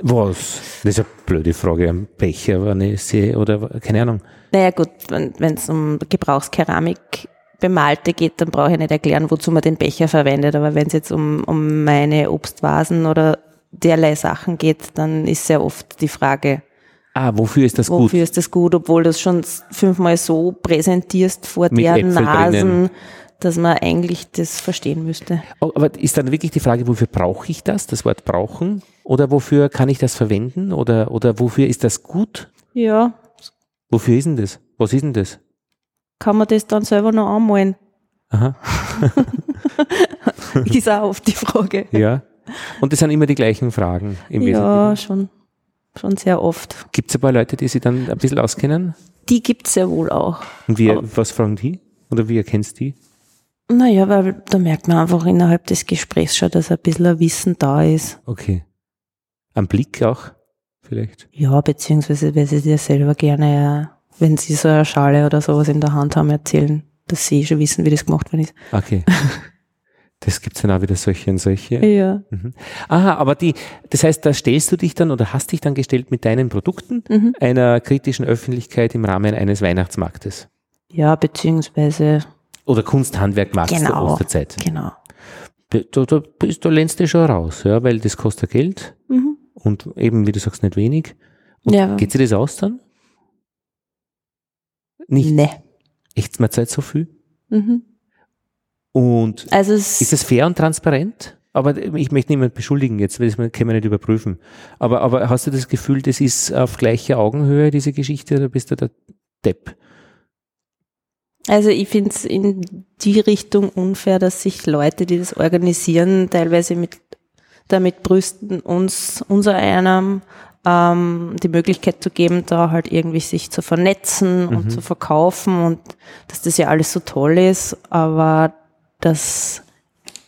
Was? Das ist eine blöde Frage. Ein Becher, wenn ich sehe, oder keine Ahnung. Naja gut, wenn es um Gebrauchskeramik bemalte geht, dann brauche ich nicht erklären, wozu man den Becher verwendet. Aber wenn es jetzt um, um meine Obstvasen oder derlei Sachen geht, dann ist sehr oft die Frage, Ah, wofür ist das wofür gut? ist das gut, obwohl du es schon fünfmal so präsentierst vor Mit deren Äpfel Nasen, drinnen. dass man eigentlich das verstehen müsste. Oh, Aber ist dann wirklich die Frage, wofür brauche ich das, das Wort brauchen? Oder wofür kann ich das verwenden? Oder, oder wofür ist das gut? Ja, Wofür ist denn das? Was ist denn das? Kann man das dann selber noch anmalen? Aha, [LAUGHS] ist auch oft die Frage. ja. Und das sind immer die gleichen Fragen im Ja, schon, schon sehr oft. Gibt es ein paar Leute, die sich dann ein bisschen auskennen? Die gibt's ja wohl auch. Und wie, Aber- was fragen die? Oder wie erkennst du die? Naja, weil da merkt man einfach innerhalb des Gesprächs schon, dass ein bisschen ein Wissen da ist. Okay. Am Blick auch, vielleicht? Ja, beziehungsweise weil sie dir selber gerne, wenn sie so eine Schale oder sowas in der Hand haben, erzählen, dass sie schon wissen, wie das gemacht worden ist. Okay. [LAUGHS] Das gibt's dann auch wieder solche und solche. Ja. Mhm. Aha, aber die, das heißt, da stellst du dich dann oder hast dich dann gestellt mit deinen Produkten Mhm. einer kritischen Öffentlichkeit im Rahmen eines Weihnachtsmarktes. Ja, beziehungsweise, Oder Kunsthandwerkmarkts der Genau. Osterzeit. genau. Da, da, bist- da lehnst du schon raus, ja, weil das kostet Geld Mhm. und eben, wie du sagst, nicht wenig. Und Ja. Geht sich das aus dann? Nicht. Nee. Echt, man zahlt so viel. Mhm. Und Also es Ist das fair und transparent? Aber ich möchte niemand beschuldigen jetzt, weil das können wir nicht überprüfen. Aber, aber hast du das Gefühl, das ist auf gleicher Augenhöhe, diese Geschichte, oder bist du der Depp? Also ich finde es in die Richtung unfair, dass sich Leute, die das organisieren, teilweise mit damit brüsten, uns unser Einnahmen ähm, die Möglichkeit zu geben, da halt irgendwie sich zu vernetzen und zu verkaufen und dass das ja alles so toll ist, aber dass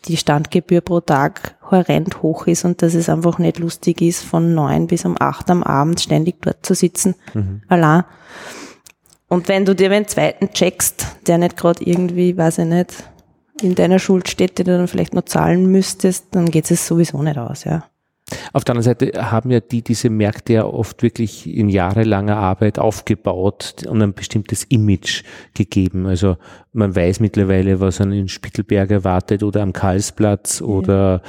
die Standgebühr pro Tag horrend hoch ist und dass es einfach nicht lustig ist, von neun bis um acht am Abend ständig dort zu sitzen, allein. Und wenn du dir einen zweiten checkst, der nicht gerade irgendwie, weiß ich nicht, in deiner Schuld steht, den du dann vielleicht noch zahlen müsstest, dann geht es sowieso nicht aus, ja. Auf der anderen Seite haben ja die diese Märkte ja oft wirklich in jahrelanger Arbeit aufgebaut und ein bestimmtes Image gegeben. Also man weiß mittlerweile, was an den Spittelberg erwartet oder am Karlsplatz ja. oder,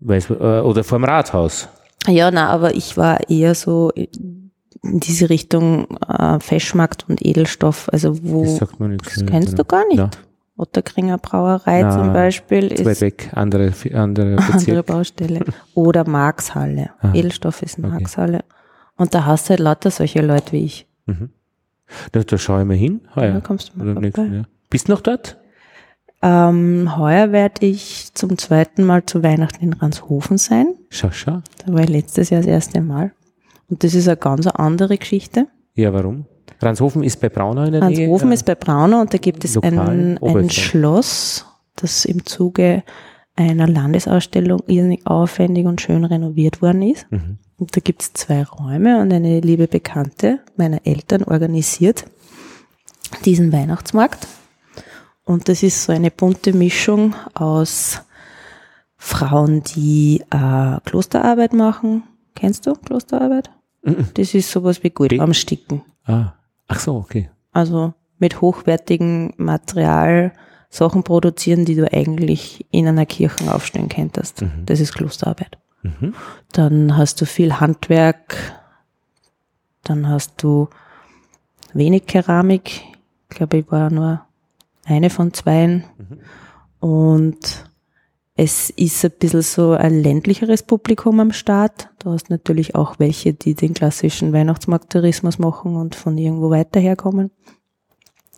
weiß, äh, oder vor dem Rathaus. Ja, na, aber ich war eher so in diese Richtung äh, Feschmarkt und Edelstoff. Also wo das, sagt man das kennst du gar nicht. Ja. Otterkringer Brauerei Na, zum Beispiel ist weit weg, andere, andere, [LAUGHS] andere Baustelle. Oder Markshalle. Ah, Edelstoff ist okay. Markshalle. Und da hast du halt lauter solche Leute wie ich. Mhm. Da, da schaue ich mal hin. Heuer. Da kommst du mal Oder nächsten, ja. Bist du noch dort? Ähm, heuer werde ich zum zweiten Mal zu Weihnachten in Ranshofen sein. Schau, schau. Da war ich letztes Jahr das erste Mal. Und das ist eine ganz andere Geschichte. Ja, warum? Ranshofen ist bei Braunau in der Ranshofen Nähe? Ranshofen ist bei Braunau und da gibt es ein, ein Schloss, das im Zuge einer Landesausstellung irrsinnig aufwendig und schön renoviert worden ist. Mhm. Und da gibt es zwei Räume und eine liebe Bekannte meiner Eltern organisiert diesen Weihnachtsmarkt. Und das ist so eine bunte Mischung aus Frauen, die äh, Klosterarbeit machen. Kennst du Klosterarbeit? Mhm. Das ist sowas wie Gold am Sticken. Ah. Ach so, okay. Also mit hochwertigem Material Sachen produzieren, die du eigentlich in einer Kirche aufstellen könntest. Mhm. Das ist Klosterarbeit. Mhm. Dann hast du viel Handwerk, dann hast du wenig Keramik. Ich glaube, ich war nur eine von zweien. Mhm. Und es ist ein bisschen so ein ländlicheres Publikum am Start. Du hast natürlich auch welche, die den klassischen Weihnachtsmarkttourismus machen und von irgendwo weiter herkommen.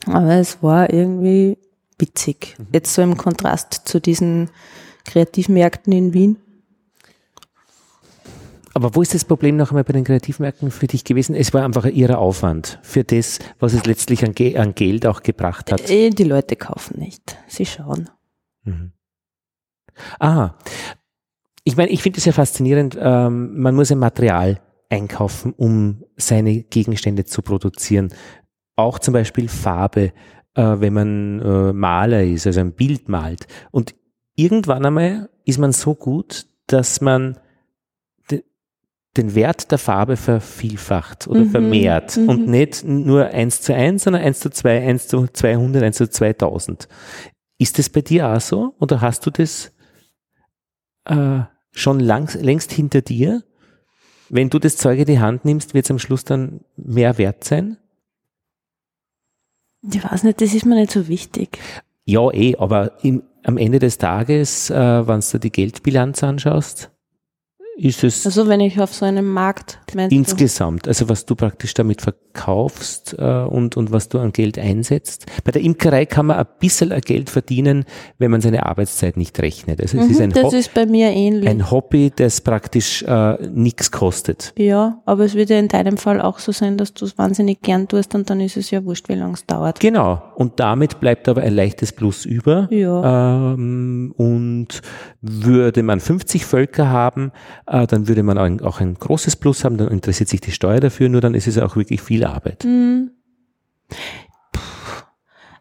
Aber es war irgendwie witzig. Mhm. Jetzt so im Kontrast zu diesen Kreativmärkten in Wien. Aber wo ist das Problem noch einmal bei den Kreativmärkten für dich gewesen? Es war einfach ihrer Aufwand für das, was es letztlich an, Ge an Geld auch gebracht hat. Äh, die Leute kaufen nicht. Sie schauen. Mhm. Aha. Ich meine, ich finde es ja faszinierend, ähm, man muss ein Material einkaufen, um seine Gegenstände zu produzieren. Auch zum Beispiel Farbe, äh, wenn man äh, Maler ist, also ein Bild malt. Und irgendwann einmal ist man so gut, dass man de den Wert der Farbe vervielfacht oder mhm, vermehrt mhm. und nicht nur eins zu eins, sondern eins zu zwei, eins zu 200, eins zu 2000. Ist das bei dir auch so oder hast du das äh, schon lang, längst hinter dir. Wenn du das Zeug in die Hand nimmst, wird es am Schluss dann mehr wert sein? Ich weiß nicht, das ist mir nicht so wichtig. Ja, eh, aber im, am Ende des Tages, äh, wenn du die Geldbilanz anschaust, ist es. Also wenn ich auf so einem Markt insgesamt, du? also was du praktisch damit verkaufst äh, und, und was du an Geld einsetzt. Bei der Imkerei kann man ein bisschen Geld verdienen, wenn man seine Arbeitszeit nicht rechnet. Also mhm, es ist ein das Ho ist bei mir ähnlich. Ein Hobby, das praktisch äh, nichts kostet. Ja, aber es wird ja in deinem Fall auch so sein, dass du es wahnsinnig gern tust und dann ist es ja wurscht, wie lange es dauert. Genau. Und damit bleibt aber ein leichtes Plus über. Ja. Ähm, und würde man 50 Völker haben, äh, dann würde man auch ein, auch ein, großes Plus haben, dann interessiert sich die Steuer dafür, nur dann ist es auch wirklich viel Arbeit. Mhm.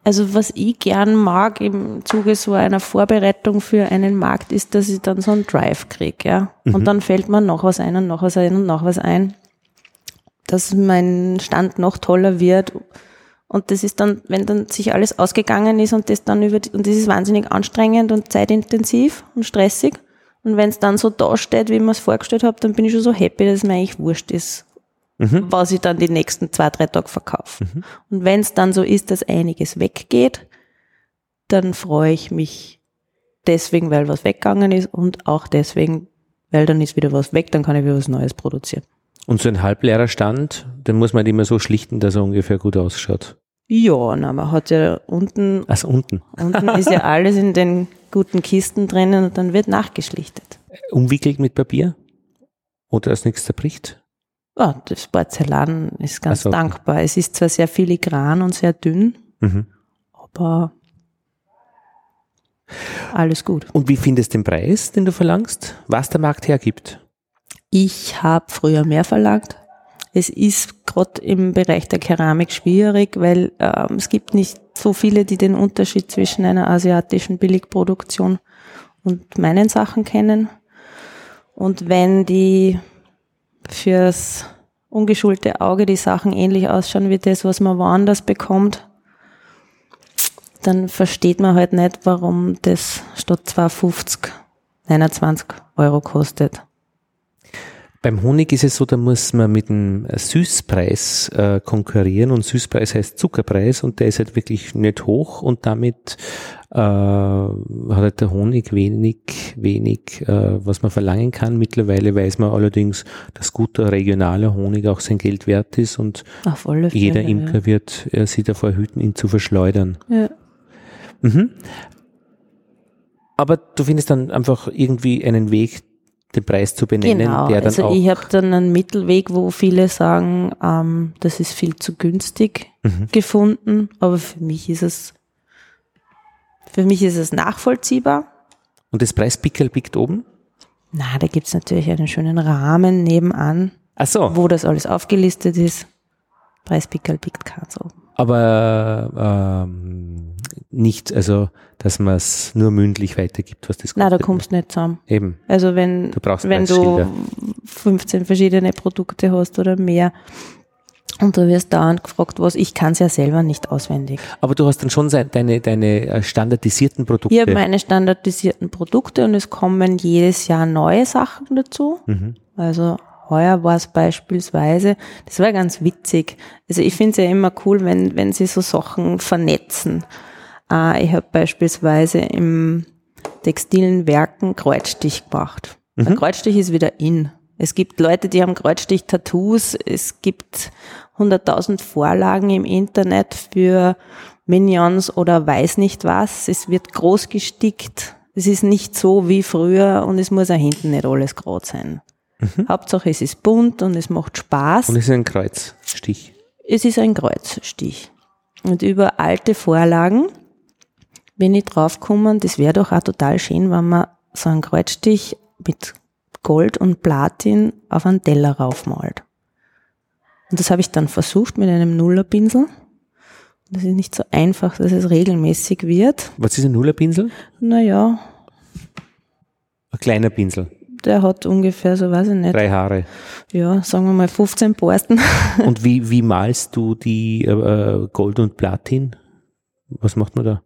Also was ich gern mag im Zuge so einer Vorbereitung für einen Markt ist, dass ich dann so einen Drive kriege, ja. Mhm. Und dann fällt mir noch was ein und noch was ein und noch was ein, dass mein Stand noch toller wird. Und das ist dann, wenn dann sich alles ausgegangen ist und das dann über, die, und das ist wahnsinnig anstrengend und zeitintensiv und stressig. Und wenn es dann so dasteht, wie ich mir es vorgestellt habe, dann bin ich schon so happy, dass es mir eigentlich wurscht ist, mhm. was ich dann die nächsten zwei, drei Tage verkaufe. Mhm. Und wenn es dann so ist, dass einiges weggeht, dann freue ich mich deswegen, weil was weggegangen ist und auch deswegen, weil dann ist wieder was weg, dann kann ich wieder was Neues produzieren. Und so ein halbleerer Stand, den muss man immer so schlichten, dass er ungefähr gut ausschaut. Ja, na, man hat ja unten. Also unten. Unten ist ja [LAUGHS] alles in den guten Kisten drinnen und dann wird nachgeschlichtet. Umwickelt mit Papier? Oder dass nichts zerbricht? Ja, das Porzellan ist ganz also, dankbar. Es ist zwar sehr filigran und sehr dünn, mhm. aber alles gut. Und wie findest du den Preis, den du verlangst? Was der Markt hergibt? Ich habe früher mehr verlangt. Es ist gerade im Bereich der Keramik schwierig, weil ähm, es gibt nicht so viele, die den Unterschied zwischen einer asiatischen Billigproduktion und meinen Sachen kennen. Und wenn die fürs ungeschulte Auge die Sachen ähnlich ausschauen wie das, was man woanders bekommt, dann versteht man halt nicht, warum das statt 2,50 29 Euro kostet. Beim Honig ist es so, da muss man mit dem Süßpreis äh, konkurrieren und Süßpreis heißt Zuckerpreis und der ist halt wirklich nicht hoch und damit äh, hat halt der Honig wenig, wenig, äh, was man verlangen kann. Mittlerweile weiß man allerdings, dass guter regionaler Honig auch sein Geld wert ist und Fälle, jeder Imker ja. wird äh, sich davor hüten, ihn zu verschleudern. Ja. Mhm. Aber du findest dann einfach irgendwie einen Weg, den Preis zu benennen, genau. der dann also auch. Ich habe dann einen Mittelweg, wo viele sagen, ähm, das ist viel zu günstig mhm. gefunden, aber für mich ist es für mich ist es nachvollziehbar. Und das Preispickel biegt oben? Na, da gibt's natürlich einen schönen Rahmen nebenan, Ach so. wo das alles aufgelistet ist. Preispickel biegt keins oben. Aber ähm, nicht, also dass man es nur mündlich weitergibt, was das. Nein, da kommst du nicht zusammen. Eben. Also wenn du, brauchst wenn du 15 verschiedene Produkte hast oder mehr, und du wirst dauernd gefragt, was, ich kann es ja selber nicht auswendig. Aber du hast dann schon deine, deine äh, standardisierten Produkte. Ich habe meine standardisierten Produkte und es kommen jedes Jahr neue Sachen dazu. Mhm. Also heuer war es beispielsweise, das war ganz witzig. Also ich finde es ja immer cool, wenn, wenn sie so Sachen vernetzen. Äh, ich habe beispielsweise im textilen Werken Kreuzstich gemacht. Mhm. Ein Kreuzstich ist wieder in. Es gibt Leute, die haben Kreuzstich-Tattoos. Es gibt 100.000 Vorlagen im Internet für Minions oder weiß nicht was. Es wird groß gestickt. Es ist nicht so wie früher und es muss auch hinten nicht alles gerade sein. Mhm. Hauptsache es ist bunt und es macht Spaß. Und es ist ein Kreuzstich. Es ist ein Kreuzstich. Und über alte Vorlagen bin ich draufgekommen, das wäre doch auch total schön, wenn man so einen Kreuzstich mit Gold und Platin auf einen Teller raufmalt. Und das habe ich dann versucht mit einem Nullerpinsel. Das ist nicht so einfach, dass es regelmäßig wird. Was ist ein Nullerpinsel? Naja. Ein kleiner Pinsel. Der hat ungefähr, so weiß ich nicht. Drei Haare. Ja, sagen wir mal 15 Borsten. [LAUGHS] Und wie, wie malst du die äh, Gold und Platin? Was macht man da?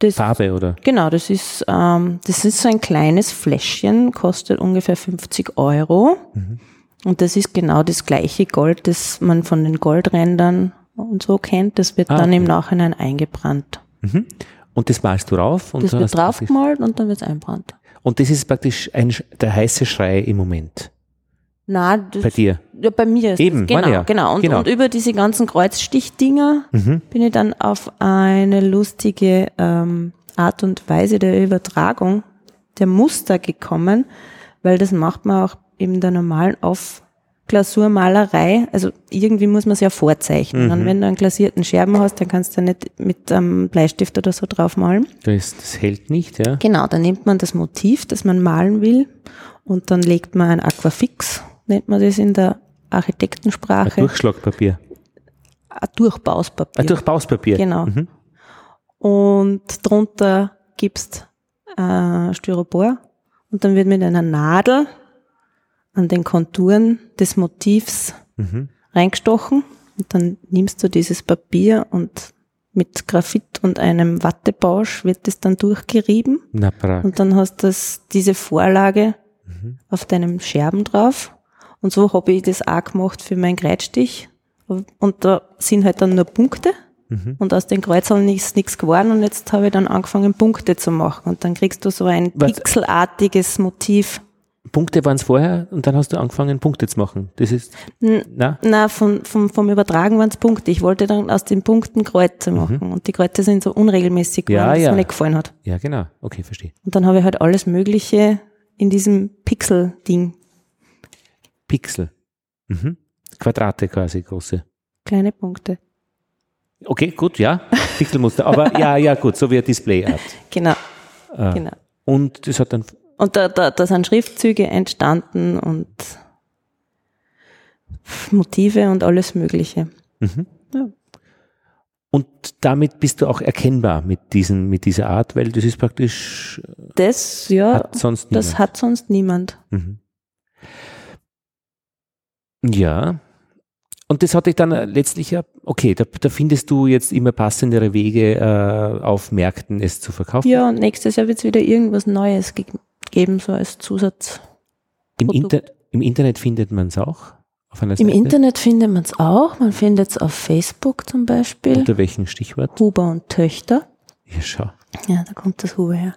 Das, Farbe, oder? Genau, das ist, ähm, das ist so ein kleines Fläschchen, kostet ungefähr 50 Euro. Mhm. Und das ist genau das gleiche Gold, das man von den Goldrändern und so kennt. Das wird ah, dann okay. im Nachhinein eingebrannt. Mhm. Und das malst du rauf? Und das wird draufgemalt und dann wird es einbrannt. Und das ist praktisch ein, der heiße Schrei im Moment. Na, das, bei dir? Ja, bei mir ist Eben, das, genau, ja. genau. Und, genau. und über diese ganzen Kreuzstichdinger mhm. bin ich dann auf eine lustige ähm, Art und Weise der Übertragung der Muster gekommen, weil das macht man auch in der normalen Aufglasurmalerei. Also irgendwie muss man es ja vorzeichnen. Mhm. Und wenn du einen glasierten Scherben hast, dann kannst du nicht mit einem Bleistift oder so draufmalen. Das, das hält nicht, ja. Genau, dann nimmt man das Motiv, das man malen will, und dann legt man ein Aquafix nennt man das in der Architektensprache. Ein Durchschlagpapier. Ein Durchbauspapier. Ein Durchbauspapier. Genau. Mhm. Und drunter gibst äh, Styropor und dann wird mit einer Nadel an den Konturen des Motivs mhm. reingestochen und dann nimmst du dieses Papier und mit Graphit und einem Wattebausch wird es dann durchgerieben. Na, und dann hast du diese Vorlage mhm. auf deinem Scherben drauf und so habe ich das auch gemacht für meinen Kreuzstich. Und da sind halt dann nur Punkte. Mhm. Und aus den Kreuzern ist nichts geworden und jetzt habe ich dann angefangen, Punkte zu machen. Und dann kriegst du so ein Was? pixelartiges Motiv. Punkte waren es vorher und dann hast du angefangen, Punkte zu machen. Das ist. Na, na von, vom, vom Übertragen waren es Punkte. Ich wollte dann aus den Punkten Kreuze mhm. machen. Mhm. Und die Kreuze sind so unregelmäßig geworden, ja, dass ja. mir nicht gefallen hat. Ja, genau. Okay, verstehe. Und dann habe ich halt alles Mögliche in diesem Pixel-Ding Pixel. Mhm. Quadrate quasi, große. Kleine Punkte. Okay, gut, ja. Pixelmuster. Aber [LAUGHS] ja, ja, gut, so wie ein Display hat. Genau. Äh, genau. Und das hat dann. Und da, da, da sind Schriftzüge entstanden und Motive und alles Mögliche. Mhm. Ja. Und damit bist du auch erkennbar mit, diesen, mit dieser Art, weil das ist praktisch. Das, ja, hat sonst das hat sonst niemand. Mhm. Ja. Und das hatte ich dann äh, letztlich ja, okay, da, da findest du jetzt immer passendere Wege äh, auf Märkten, es zu verkaufen. Ja, und nächstes Jahr wird es wieder irgendwas Neues ge geben, so als Zusatz. Im, Inter Im Internet findet man es auch? Im Seite? Internet findet man es auch. Man findet es auf Facebook zum Beispiel. Unter welchem Stichwort? Huber und Töchter. Ja, schau. Ja, da kommt das Huber her.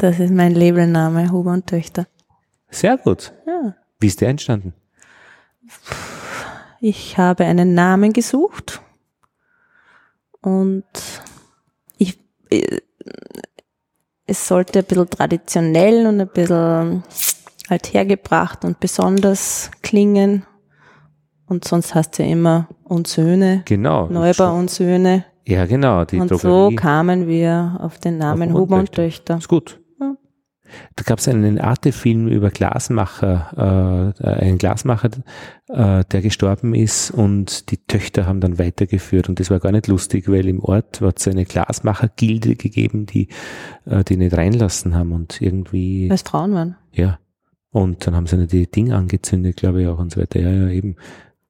das ist mein Labelname, Huber und Töchter. Sehr gut. Ja. Wie ist der entstanden? Ich habe einen Namen gesucht und ich, äh, es sollte ein bisschen traditionell und ein bisschen althergebracht und besonders klingen. Und sonst hast du ja immer und Söhne. Genau. Neubau und Söhne. Ja, genau. Und Drogerie. so kamen wir auf den Namen auf Huber und Töchter. Ist gut. Da gab es einen Arte-Film über Glasmacher, äh, einen Glasmacher, äh, der gestorben ist und die Töchter haben dann weitergeführt und das war gar nicht lustig, weil im Ort hat es eine Glasmacher-Gilde gegeben, die äh, die nicht reinlassen haben und irgendwie. Weil es Frauen waren. Ja. Und dann haben sie die Dinge angezündet, glaube ich auch und so weiter. Ja, ja, eben.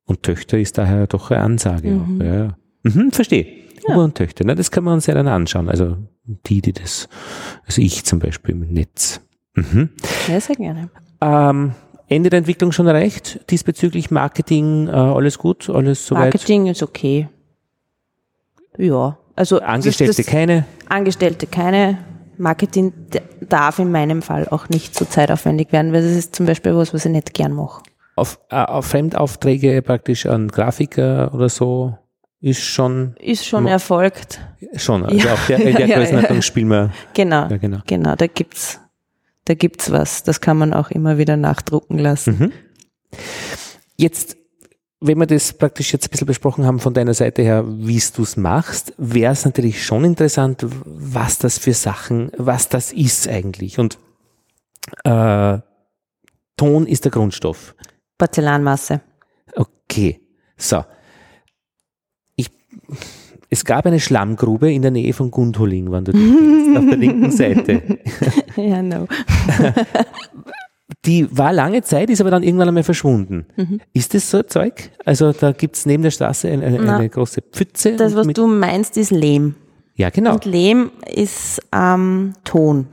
Und Töchter ist daher doch eine Ansage mhm. auch. Ja, ja. Mhm, verstehe. Ja. und Töchter. Na, das kann man uns ja dann anschauen. Also die, die das, also ich zum Beispiel im Netz. Mhm. Ja, sehr gerne. Ähm, Ende der Entwicklung schon erreicht? Diesbezüglich Marketing, äh, alles gut? Alles soweit? Marketing ist okay. Ja, also. Angestellte das, das keine? Angestellte keine. Marketing darf in meinem Fall auch nicht so zeitaufwendig werden, weil das ist zum Beispiel was, was ich nicht gern mache. Auf, äh, auf Fremdaufträge praktisch an Grafiker oder so? Ist schon. Ist schon erfolgt. Schon, also [LAUGHS] ja. auch der, der ja, Größenordnung ja, spielen wir. Genau, ja, genau. Genau, da gibt's, da gibt's was. Das kann man auch immer wieder nachdrucken lassen. Mhm. Jetzt, wenn wir das praktisch jetzt ein bisschen besprochen haben von deiner Seite her, wie du es machst, wäre es natürlich schon interessant, was das für Sachen, was das ist eigentlich. Und äh, Ton ist der Grundstoff. Porzellanmasse. Okay. So es gab eine Schlammgrube in der Nähe von Gundholing, wenn du denkst, auf der linken Seite. [LAUGHS] Ja, no. Die war lange Zeit, ist aber dann irgendwann einmal verschwunden. Mhm. Ist das so ein Zeug? Also da gibt es neben der Straße eine, eine, eine große Pfütze. Das, was du meinst, ist Lehm. Ja, genau. Und Lehm ist ähm, Ton.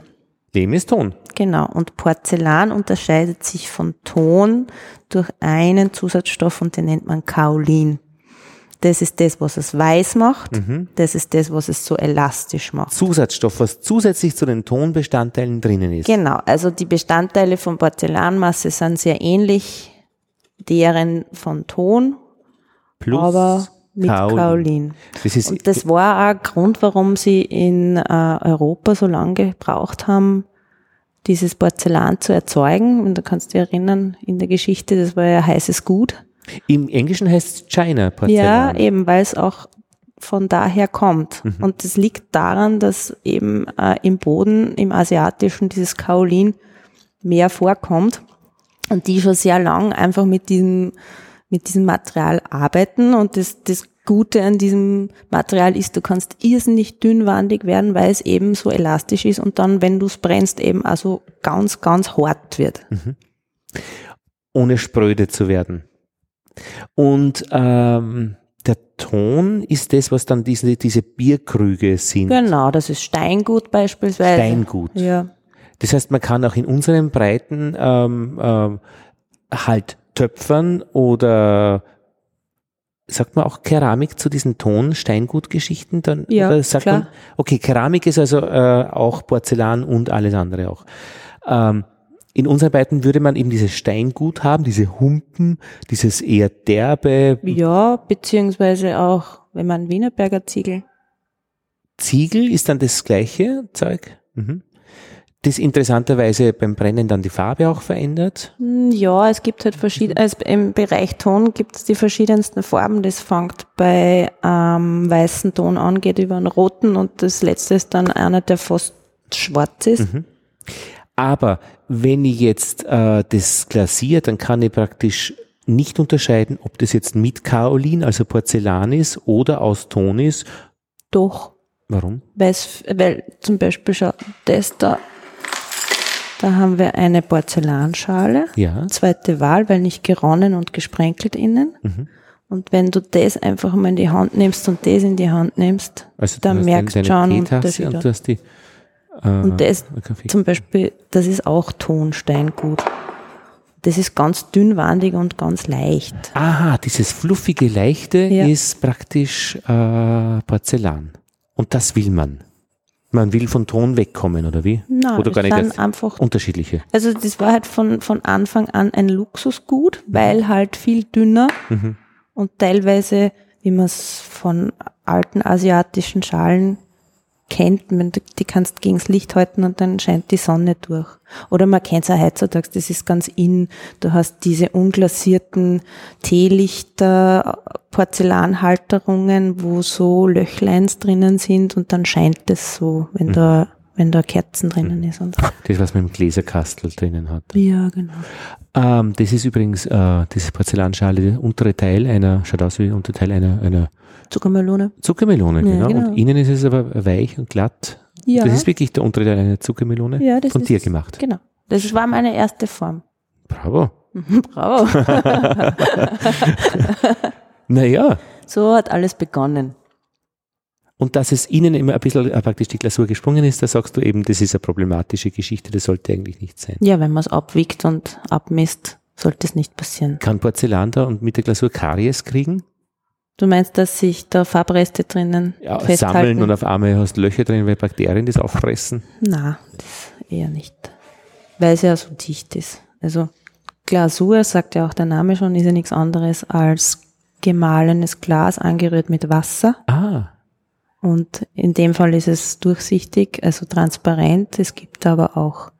Lehm ist Ton. Genau. Und Porzellan unterscheidet sich von Ton durch einen Zusatzstoff und den nennt man Kaolin. Das ist das, was es weiß macht. Mhm. Das ist das, was es so elastisch macht. Zusatzstoff, was zusätzlich zu den Tonbestandteilen drinnen ist. Genau. Also die Bestandteile von Porzellanmasse sind sehr ähnlich deren von Ton. Plus aber mit Kaolin. Kaolin. Das ist und das war auch ein Grund, warum sie in äh, Europa so lange gebraucht haben, dieses Porzellan zu erzeugen. Und da kannst du dich erinnern, in der Geschichte, das war ja heißes Gut. Im Englischen heißt es China Porzellan. Ja, eben, weil es auch von daher kommt. Mhm. Und das liegt daran, dass eben äh, im Boden, im Asiatischen, dieses Kaolin mehr vorkommt und die schon sehr lang einfach mit diesem, mit diesem Material arbeiten. Und das, das Gute an diesem Material ist, du kannst irrsinnig dünnwandig werden, weil es eben so elastisch ist und dann, wenn du es brennst, eben also ganz, ganz hart wird. Mhm. Ohne spröde zu werden. Und ähm, der Ton ist das, was dann diese, diese Bierkrüge sind. Genau, das ist Steingut beispielsweise. Steingut. Ja. Das heißt, man kann auch in unseren Breiten ähm, ähm, halt töpfern oder sagt man auch Keramik zu diesen Ton-Steingutgeschichten dann? Ja, oder sagt klar. Man, okay, Keramik ist also äh, auch Porzellan und alles andere auch. Ähm, in unseren Arbeiten würde man eben dieses Steingut haben, diese Humpen, dieses eher derbe. Ja, beziehungsweise auch, wenn man Wienerberger Ziegel. Ziegel ist dann das gleiche Zeug. Mhm. Das interessanterweise beim Brennen dann die Farbe auch verändert? Hm, ja, es gibt halt verschiedene, also im Bereich Ton gibt es die verschiedensten Farben. Das fängt bei ähm, weißen Ton an, geht über einen roten und das letzte ist dann einer, der fast schwarz ist. Mhm. Aber wenn ich jetzt äh, das glasiere, dann kann ich praktisch nicht unterscheiden, ob das jetzt mit Kaolin, also Porzellan ist oder aus Ton ist. Doch. Warum? Weil's, weil zum Beispiel schau, das da, Da haben wir eine Porzellanschale. Ja. Zweite Wahl, weil nicht geronnen und gesprenkelt innen. Mhm. Und wenn du das einfach mal in die Hand nimmst und das in die Hand nimmst, Also dann merkst du schon deine einen Teetasse Unterschied. und du hast die Und das Kaffee. zum Beispiel, das ist auch Tonsteingut. Das ist ganz dünnwandig und ganz leicht. Aha, dieses fluffige Leichte Ja. ist praktisch äh, Porzellan. Und das will man. Man will von Ton wegkommen, oder wie? Nein, oder das gar nicht erst einfach unterschiedliche. Also das war halt von, von Anfang an ein Luxusgut, weil halt viel dünner Mhm. und teilweise, wie man es von alten asiatischen Schalen kennt, man, die kannst gegens Licht halten und dann scheint die Sonne durch. Oder man kennt es auch heutzutage, das ist ganz in, du hast diese unglasierten Teelichter, Porzellanhalterungen, wo so Löchleins drinnen sind und dann scheint es so, wenn da, wenn da Kerzen drinnen ist und Das, was man im Gläserkastel drinnen hat. ja, genau. Ähm, das ist übrigens, äh, diese Porzellanschale, der untere Teil einer, schaut aus wie der untere Teil einer, einer Zuckermelone. Zuckermelone, Ja, genau. genau. Und innen ist es aber weich und glatt. Ja. Das ist wirklich der untere Teil einer Zuckermelone Ja, das von ist dir gemacht. Genau. Das war meine erste Form. Bravo. Bravo. [LAUGHS] Naja, so hat alles begonnen. und dass es innen immer ein bisschen äh, praktisch die Glasur gesprungen ist, da sagst du eben, das ist eine problematische Geschichte, das sollte eigentlich nicht sein. Ja, wenn man es abwiegt und abmisst, sollte es nicht passieren. Kann Porzellan da und mit der Glasur Karies kriegen? Du meinst, dass sich da Farbreste drinnen Ja, festhalten? sammeln und auf einmal hast du Löcher drin, weil Bakterien das auffressen. Na, das eher nicht. Weil es ja so dicht ist. Also Glasur, sagt ja auch der Name schon, ist ja nichts anderes als gemahlenes Glas angerührt mit Wasser. Ah, Und in dem Fall ist es durchsichtig, also transparent. Es gibt aber auch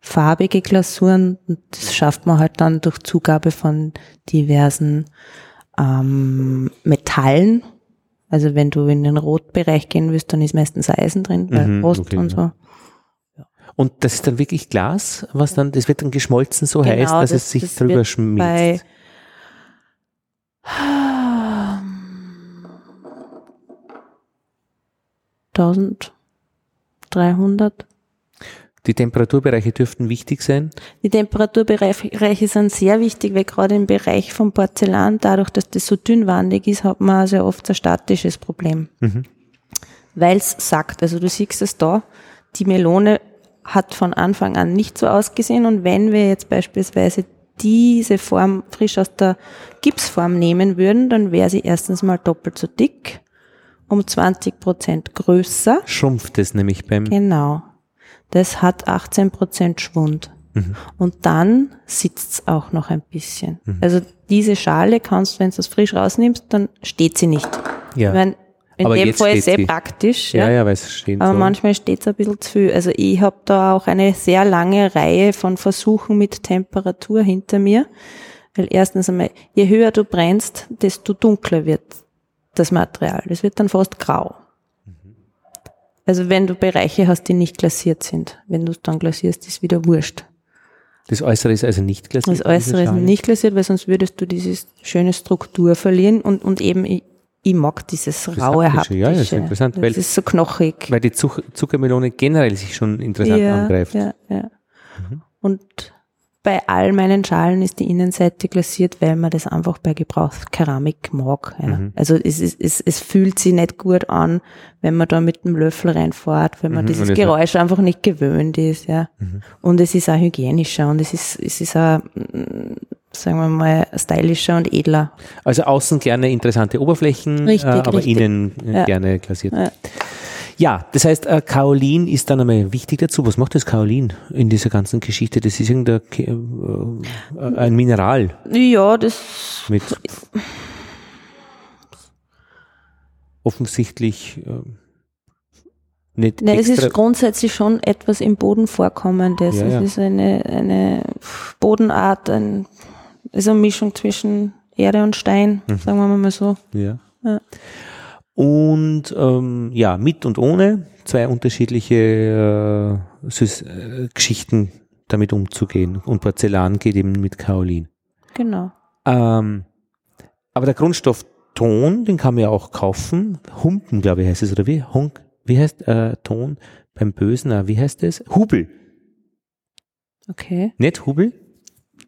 farbige Glasuren und das schafft man halt dann durch Zugabe von diversen ähm, Metallen. Also wenn du in den Rotbereich gehen willst, dann ist meistens Eisen drin, weil Mhm, Rost okay, und so. und das ist dann wirklich Glas, was dann, das wird dann geschmolzen so Genau, heiß, dass das- es sich das drüber schmilzt. Bei Tausenddreihundert. Die Temperaturbereiche dürften wichtig sein. Die Temperaturbereiche sind sehr wichtig, weil gerade im Bereich vom Porzellan, dadurch, dass das so dünnwandig ist, hat man sehr oft ein statisches Problem. Mhm. Weil es sagt, also du siehst es da, die Melone hat von Anfang an nicht so ausgesehen und wenn wir jetzt beispielsweise diese Form frisch aus der Gipsform nehmen würden, dann wäre sie erstens mal doppelt so dick, um 20 Prozent größer. Schrumpft es nämlich beim, Genau. Das hat 18 Prozent Schwund. Mhm. Und dann sitzt auch noch ein bisschen. Also diese Schale kannst, du, wenn du es frisch rausnimmst, dann steht sie nicht. ja. Ich mein, in Aber dem Fall ist es steht sehr sie. praktisch. ja, Ja, ja, weil es stehen Aber so. manchmal steht es ein bisschen zu viel. Also ich habe da auch eine sehr lange Reihe von Versuchen mit Temperatur hinter mir. Weil erstens einmal, je höher du brennst, desto dunkler wird das Material. Das wird dann fast grau. Also wenn du Bereiche hast, die nicht glasiert sind. Wenn du es dann glasierst, ist wieder wurscht. Das Äußere ist also nicht glasiert. Das Äußere ist nicht glasiert, weil sonst würdest du diese schöne Struktur verlieren und, und eben, ich, ich mag dieses raue Haptische, ja, ja, das ist interessant, Das weil- ist so knochig. Weil die Zuckermelone generell sich schon interessant angreift. Ja, ja. Mhm. Und bei all meinen Schalen ist die Innenseite glasiert, weil man das einfach bei Gebrauchskeramik mag. Ja. Mhm. Also es, ist- es, es fühlt sich nicht gut an, wenn man da mit dem Löffel reinfährt, wenn man Mhm, dieses es- Geräusch einfach nicht gewöhnt ist. Ja. Mhm. Und es ist auch hygienischer und es ist, es ist auch, mm, sagen wir mal, stylischer und edler. Also außen gerne interessante Oberflächen, Richtig, äh, aber richtig. innen Ja. gerne glasiert. Ja. Ja, das heißt, äh, Kaolin ist dann einmal wichtig dazu. Was macht das Kaolin in dieser ganzen Geschichte? Das ist irgendein Ke- äh, ein Mineral Ja, das mit offensichtlich äh, nicht Ne, es ist grundsätzlich schon etwas im Boden vorkommendes. Ja, es ja. ist eine, eine Bodenart, ein, ist eine Mischung zwischen Erde und Stein, Mhm. sagen wir mal so. Ja. Ja. Und ähm, ja, mit und ohne zwei unterschiedliche äh, äh, Geschichten damit umzugehen. Und Porzellan geht eben mit Kaolin. Genau. Ähm, aber der Grundstoff Ton, den kann man ja auch kaufen. Humpen, glaube ich, heißt es, oder wie? Hunk, wie heißt äh, Ton beim Bösen? Wie heißt es? Hubel. Okay, Nicht Hubel?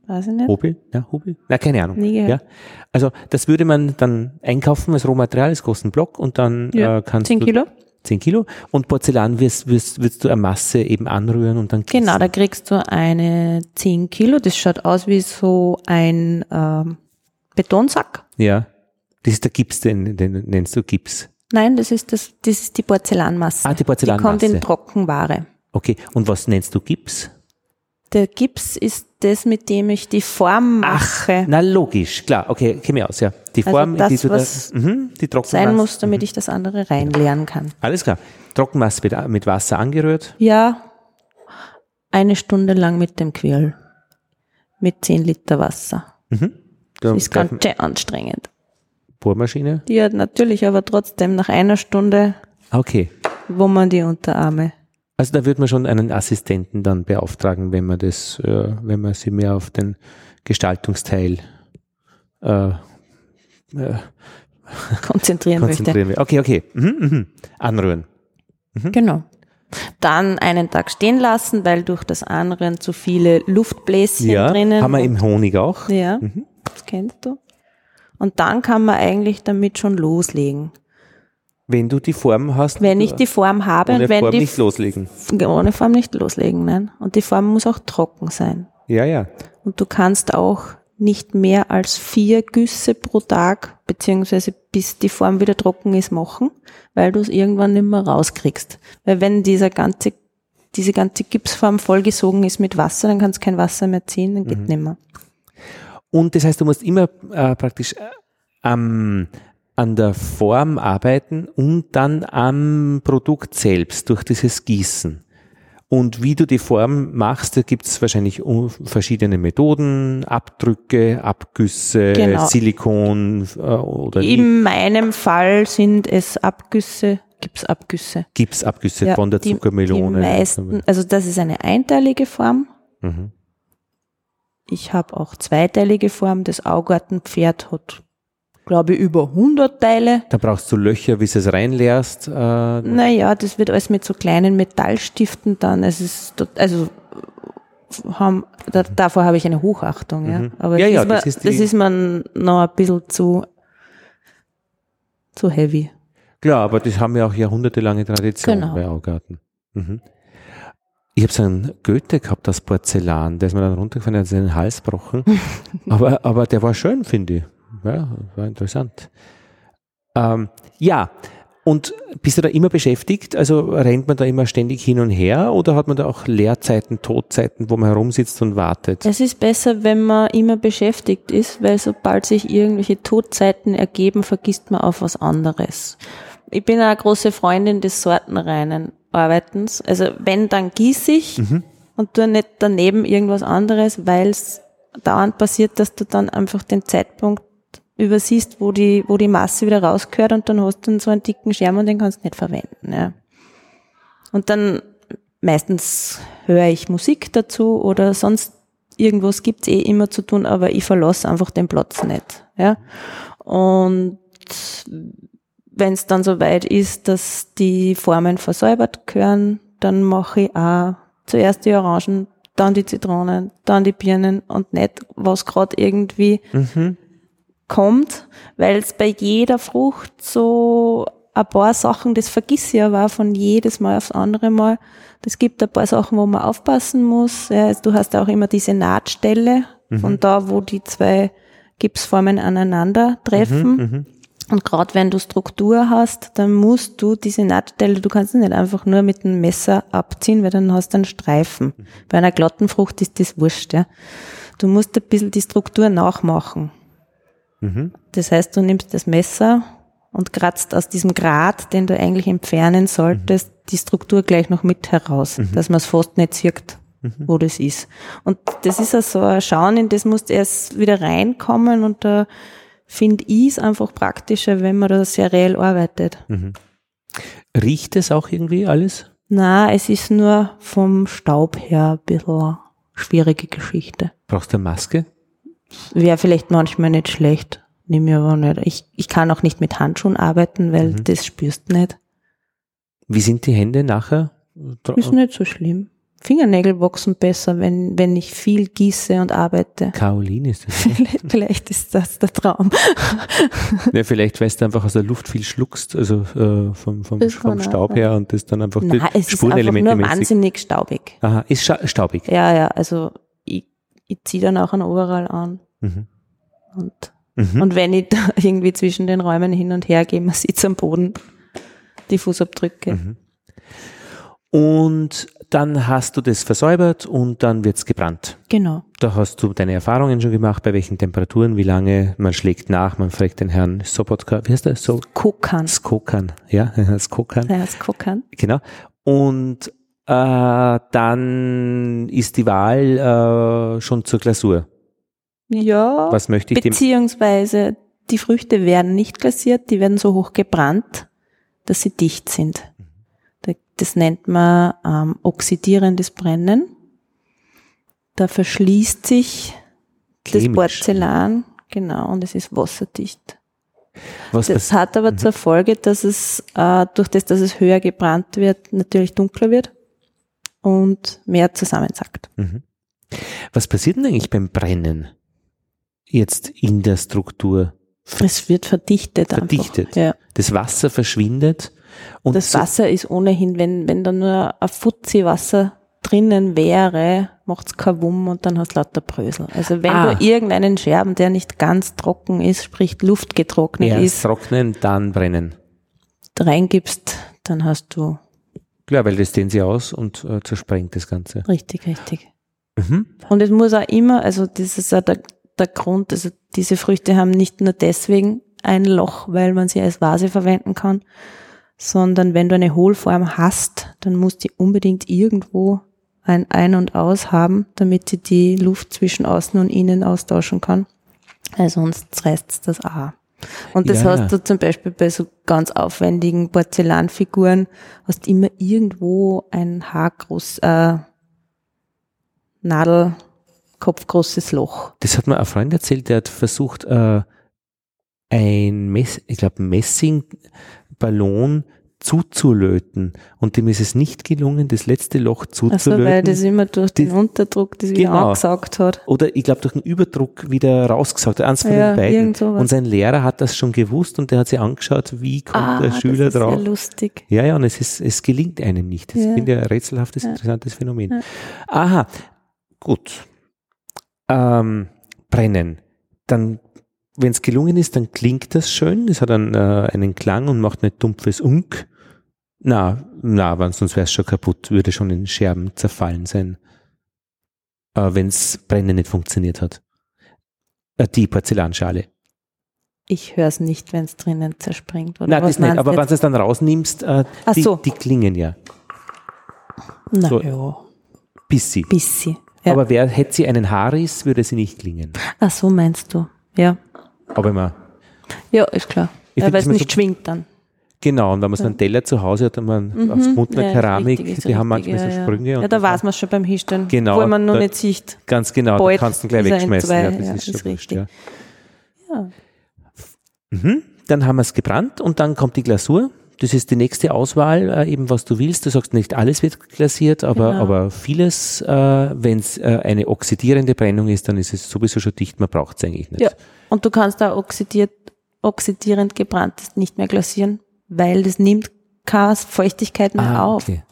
Weiß ich nicht. Hobel? Ja, Hobel? Na, keine Ahnung. Nie gehört. Ja. Also das würde man dann einkaufen als Rohmaterial, das kostet einen Block und dann Ja, äh, kannst 10 du Kilo? 10 Kilo und Porzellan wirst, wirst, wirst du eine Masse eben anrühren und dann Genau, gießen. da kriegst du eine 10 Kilo. Das schaut aus wie so ein ähm, Betonsack. Ja. Das ist der Gips, den, den nennst du Gips. Nein, das ist das, das ist die Porzellanmasse. Ah, die Die kommt Porzellanmasse. in Trockenware. Okay. Und was nennst du Gips? Der Gips ist das, mit dem ich die Form mache, Na logisch, klar. Okay, käme ich aus, ja. Die Also Form, das, die du was da, mhm, die Trockenmasse. sein muss, damit ich das andere reinleeren kann. Alles klar. Trockenmasse mit Wasser angerührt. Ja, eine Stunde lang mit dem Quirl. Mit 10 Liter Wasser. Da Ist darf- ganz schön anstrengend. Bohrmaschine. Ja, natürlich, aber trotzdem nach einer Stunde Okay. wummern die Unterarme. Also da würde man schon einen Assistenten dann beauftragen, wenn man das, äh, wenn man sich mehr auf den Gestaltungsteil äh, äh, konzentrieren möchte. konzentrieren will. Okay, okay. Mhm, mhm. Anrühren. Genau. Dann einen Tag stehen lassen, weil durch das Anrühren zu viele Luftbläschen Ja, drinnen. haben wir im Honig auch. Ja, das kennst du. Und dann kann man eigentlich damit schon loslegen. Wenn du die Form hast, Wenn ich die Form habe ohne und wenn Form die nicht loslegen. ohne Form nicht loslegen, nein. Und die Form muss auch trocken sein. Ja, ja. Und du kannst auch nicht mehr als vier Güsse pro Tag, beziehungsweise bis die Form wieder trocken ist, machen, weil du es irgendwann nicht mehr rauskriegst. Weil wenn dieser ganze, diese ganze Gipsform vollgesogen ist mit Wasser, dann kannst du kein Wasser mehr ziehen, dann geht Mhm. nicht mehr. Und das heißt, du musst immer äh, praktisch äh, am, an der Form arbeiten und dann am Produkt selbst durch dieses Gießen. Und wie du die Form machst, da gibt es wahrscheinlich verschiedene Methoden, Abdrücke, Abgüsse, Genau. Silikon äh, oder In meinem Fall sind es Abgüsse, Gipsabgüsse. Gipsabgüsse Ja, von der die- Zuckermelone. Die meisten, also das ist eine einteilige Form. Mhm. Ich habe auch zweiteilige Form. Das Augartenpferd hat, glaube ich, über 100 Teile. Da brauchst du Löcher, wie du es reinleerst. Äh, Naja, das wird alles mit so kleinen Metallstiften dann. Es ist, also, haben, da, davor habe ich eine Hochachtung, ja. Aber Mhm. Ja, das, ja, ist mir, das das, ist die- ist mir noch ein bisschen zu, zu heavy. Klar, aber das haben ja auch jahrhundertelange Tradition Genau. bei Augarten. Mhm. Ich habe so einen Goethe gehabt aus Porzellan, der ist mir dann runtergefallen, der hat den Hals gebrochen. [LAUGHS] aber, aber der war schön, finde ich. Ja, war interessant. Ähm, ja, und bist du da immer beschäftigt? Also rennt man da immer ständig hin und her oder hat man da auch Leerzeiten, Todzeiten, wo man herumsitzt und wartet? Es ist besser, wenn man immer beschäftigt ist, weil sobald sich irgendwelche Todzeiten ergeben, vergisst man auf was anderes. Ich bin eine große Freundin des sortenreinen Arbeitens. Also wenn, dann gieße ich und tue nicht daneben irgendwas anderes, weil es dauernd passiert, dass du dann einfach den Zeitpunkt übersiehst, wo die, wo die Masse wieder rausgehört und dann hast du dann so einen dicken Schirm und den kannst du nicht verwenden. Ja. Und dann meistens höre ich Musik dazu oder sonst irgendwas gibt's eh immer zu tun, aber ich verlasse einfach den Platz nicht. Ja. Und wenn es dann soweit ist, dass die Formen versäubert gehören, dann mache ich auch zuerst die Orangen, dann die Zitronen, dann die Birnen und nicht, was gerade irgendwie kommt, weil es bei jeder Frucht so ein paar Sachen, das vergiss ich aber auch von jedes Mal aufs andere Mal. Es gibt ein paar Sachen, wo man aufpassen muss. Ja, also du hast auch immer diese Nahtstelle von da, wo die zwei Gipsformen aneinander treffen. Und gerade wenn du Struktur hast, dann musst du diese Nahtstelle, du kannst sie nicht einfach nur mit dem Messer abziehen, weil dann hast du einen Streifen. Bei einer glatten Frucht ist das wurscht. Ja. Du musst ein bisschen die Struktur nachmachen. Das heißt, du nimmst das Messer und kratzt aus diesem Grat, den du eigentlich entfernen solltest, die Struktur gleich noch mit heraus, dass man es fast nicht sieht, wo das ist. Und das ist also ein Schauen, in das musst du erst wieder reinkommen und da finde ich es einfach praktischer, wenn man da seriell arbeitet. Riecht es auch irgendwie alles? Na, es ist nur vom Staub her ein bisschen schwierige Geschichte. Brauchst du eine Maske? Wäre vielleicht manchmal nicht schlecht. Nimm mir aber nicht. Ich, ich kann auch nicht mit Handschuhen arbeiten, weil das spürst du nicht. Wie sind die Hände nachher? Ist nicht so schlimm. Fingernägel wachsen besser, wenn, wenn ich viel gieße und arbeite. Kaolin ist das. [LAUGHS] ne? Vielleicht, vielleicht ist das der Traum. [LAUGHS] ja, vielleicht, weil du einfach aus der Luft viel schluckst, also äh, vom, vom, Das vom Staub her und das dann einfach die es ist einfach nur mäßig. wahnsinnig staubig. Aha, ist staubig. Ja, ja, also ich, ziehe dann auch einen Overall an. Mhm. Und, Mhm. und wenn ich da [LAUGHS] irgendwie zwischen den Räumen hin und her gehe, man sieht am Boden die Fußabdrücke. Mhm. Und dann hast du das versäubert und dann wird's gebrannt. Genau. Da hast du deine Erfahrungen schon gemacht, bei welchen Temperaturen, wie lange, man schlägt nach, man fragt den Herrn Sobotka, wie heißt der? So Kokan. [LAUGHS] Skokan, ja, Skokan, Ja, das Kokan. genau. Und äh, dann ist die Wahl äh, schon zur Glasur. Ja, Was möchte ich dem? beziehungsweise die Früchte werden nicht glasiert, die werden so hoch gebrannt, dass sie dicht sind. Da- Das nennt man ähm, oxidierendes Brennen. Da verschließt sich das Chemisch. Porzellan, genau, und es ist wasserdicht. Was Das passiert? hat aber zur Folge, dass es äh, durch das, dass es höher gebrannt wird, natürlich dunkler wird und mehr zusammensackt. Mhm. Was passiert denn eigentlich beim Brennen? Jetzt in der Struktur. Es wird verdichtet, Verdichtet. einfach. Ja. Das Wasser verschwindet und Das so- Wasser ist ohnehin, wenn, wenn da nur ein Fuzzi Wasser drinnen wäre, macht's kein Wumm und dann hast du lauter Brösel. Also wenn Ah. du irgendeinen Scherben, der nicht ganz trocken ist, sprich luftgetrocknet erst ist, trocknen, dann brennen. reingibst, dann hast du Klar, weil das dehnt sie aus und äh, zersprengt das Ganze. richtig, richtig. Mhm. Und es muss auch immer, also das ist auch der, der Grund, also diese Früchte haben nicht nur deswegen ein Loch, weil man sie als Vase verwenden kann, sondern wenn du eine Hohlform hast, dann muss die unbedingt irgendwo ein Ein- und Aus haben, damit sie die Luft zwischen außen und innen austauschen kann. Weil sonst reißt das auch. Und das Ja. hast du zum Beispiel bei so ganz aufwendigen Porzellanfiguren, hast immer irgendwo ein haargroß, äh, Nadelkopfgroßes Loch. Das hat mir ein Freund erzählt, der hat versucht, äh, ein Mess, ich glaube, Messingballon zuzulöten. Und dem ist es nicht gelungen, das letzte Loch Also zuzulöten. weil das immer durch den Die- Unterdruck das wieder Genau. angesaugt hat. oder ich glaube durch den Überdruck wieder rausgesaugt, hat. eins von Ja, den beiden. Und sein Lehrer hat das schon gewusst und der hat sich angeschaut, wie kommt der Schüler das ist drauf. Ja lustig. Ja, ja, und es ist, es gelingt einem nicht. Das Ja. finde ich ein rätselhaftes, interessantes Phänomen. Aha, gut. Ähm, brennen. Dann, wenn es gelungen ist, dann klingt das schön. Es hat einen, äh, einen Klang und macht nicht dumpfes Unk. Na, na, weil sonst wäre es schon kaputt, würde schon in Scherben zerfallen sein. Äh, wenn es Brennen nicht funktioniert hat. Äh, die Porzellanschale. Ich höre es nicht, wenn es drinnen zerspringt. Oder Nein, was das nicht. meinst Aber du wenn jetzt? du es dann rausnimmst, äh, Ach die, so. die klingen ja. Na so- ja, Bissi. bisschen. Ja. Aber wer hätte sie einen Haarriss, würde sie nicht klingen. Ach so meinst du. Ja. Aber immer, Ja, ist klar. Ich Ja, find weil das es immer nicht so- schwingt dann. Genau, und wenn man so einen Teller zu Hause hat, dann man aus Mundner Mhm. Ja, Keramik, richtig, die haben manchmal ja, so ja. Sprünge. Ja, und da das- weiß man schon beim Hinstellen. Genau, Obwohl man nur da- nicht sieht. Ganz genau, da kannst du ihn gleich wegschmeißen. entzwei- Ja, das ja, ist, ist schon wurscht, richtig. ja. Ja. Mhm. Dann haben wir es gebrannt und dann kommt die Glasur. Das ist die nächste Auswahl, äh, eben was du willst. Du sagst nicht alles wird glasiert, aber, Genau. aber vieles, äh, wenn es äh, eine oxidierende Brennung ist, dann ist es sowieso schon dicht, man braucht es eigentlich nicht. ja. Und du kannst da oxidiert, oxidierend gebranntes nicht mehr glasieren, weil das nimmt keine Feuchtigkeit mehr Ah, auf. okay.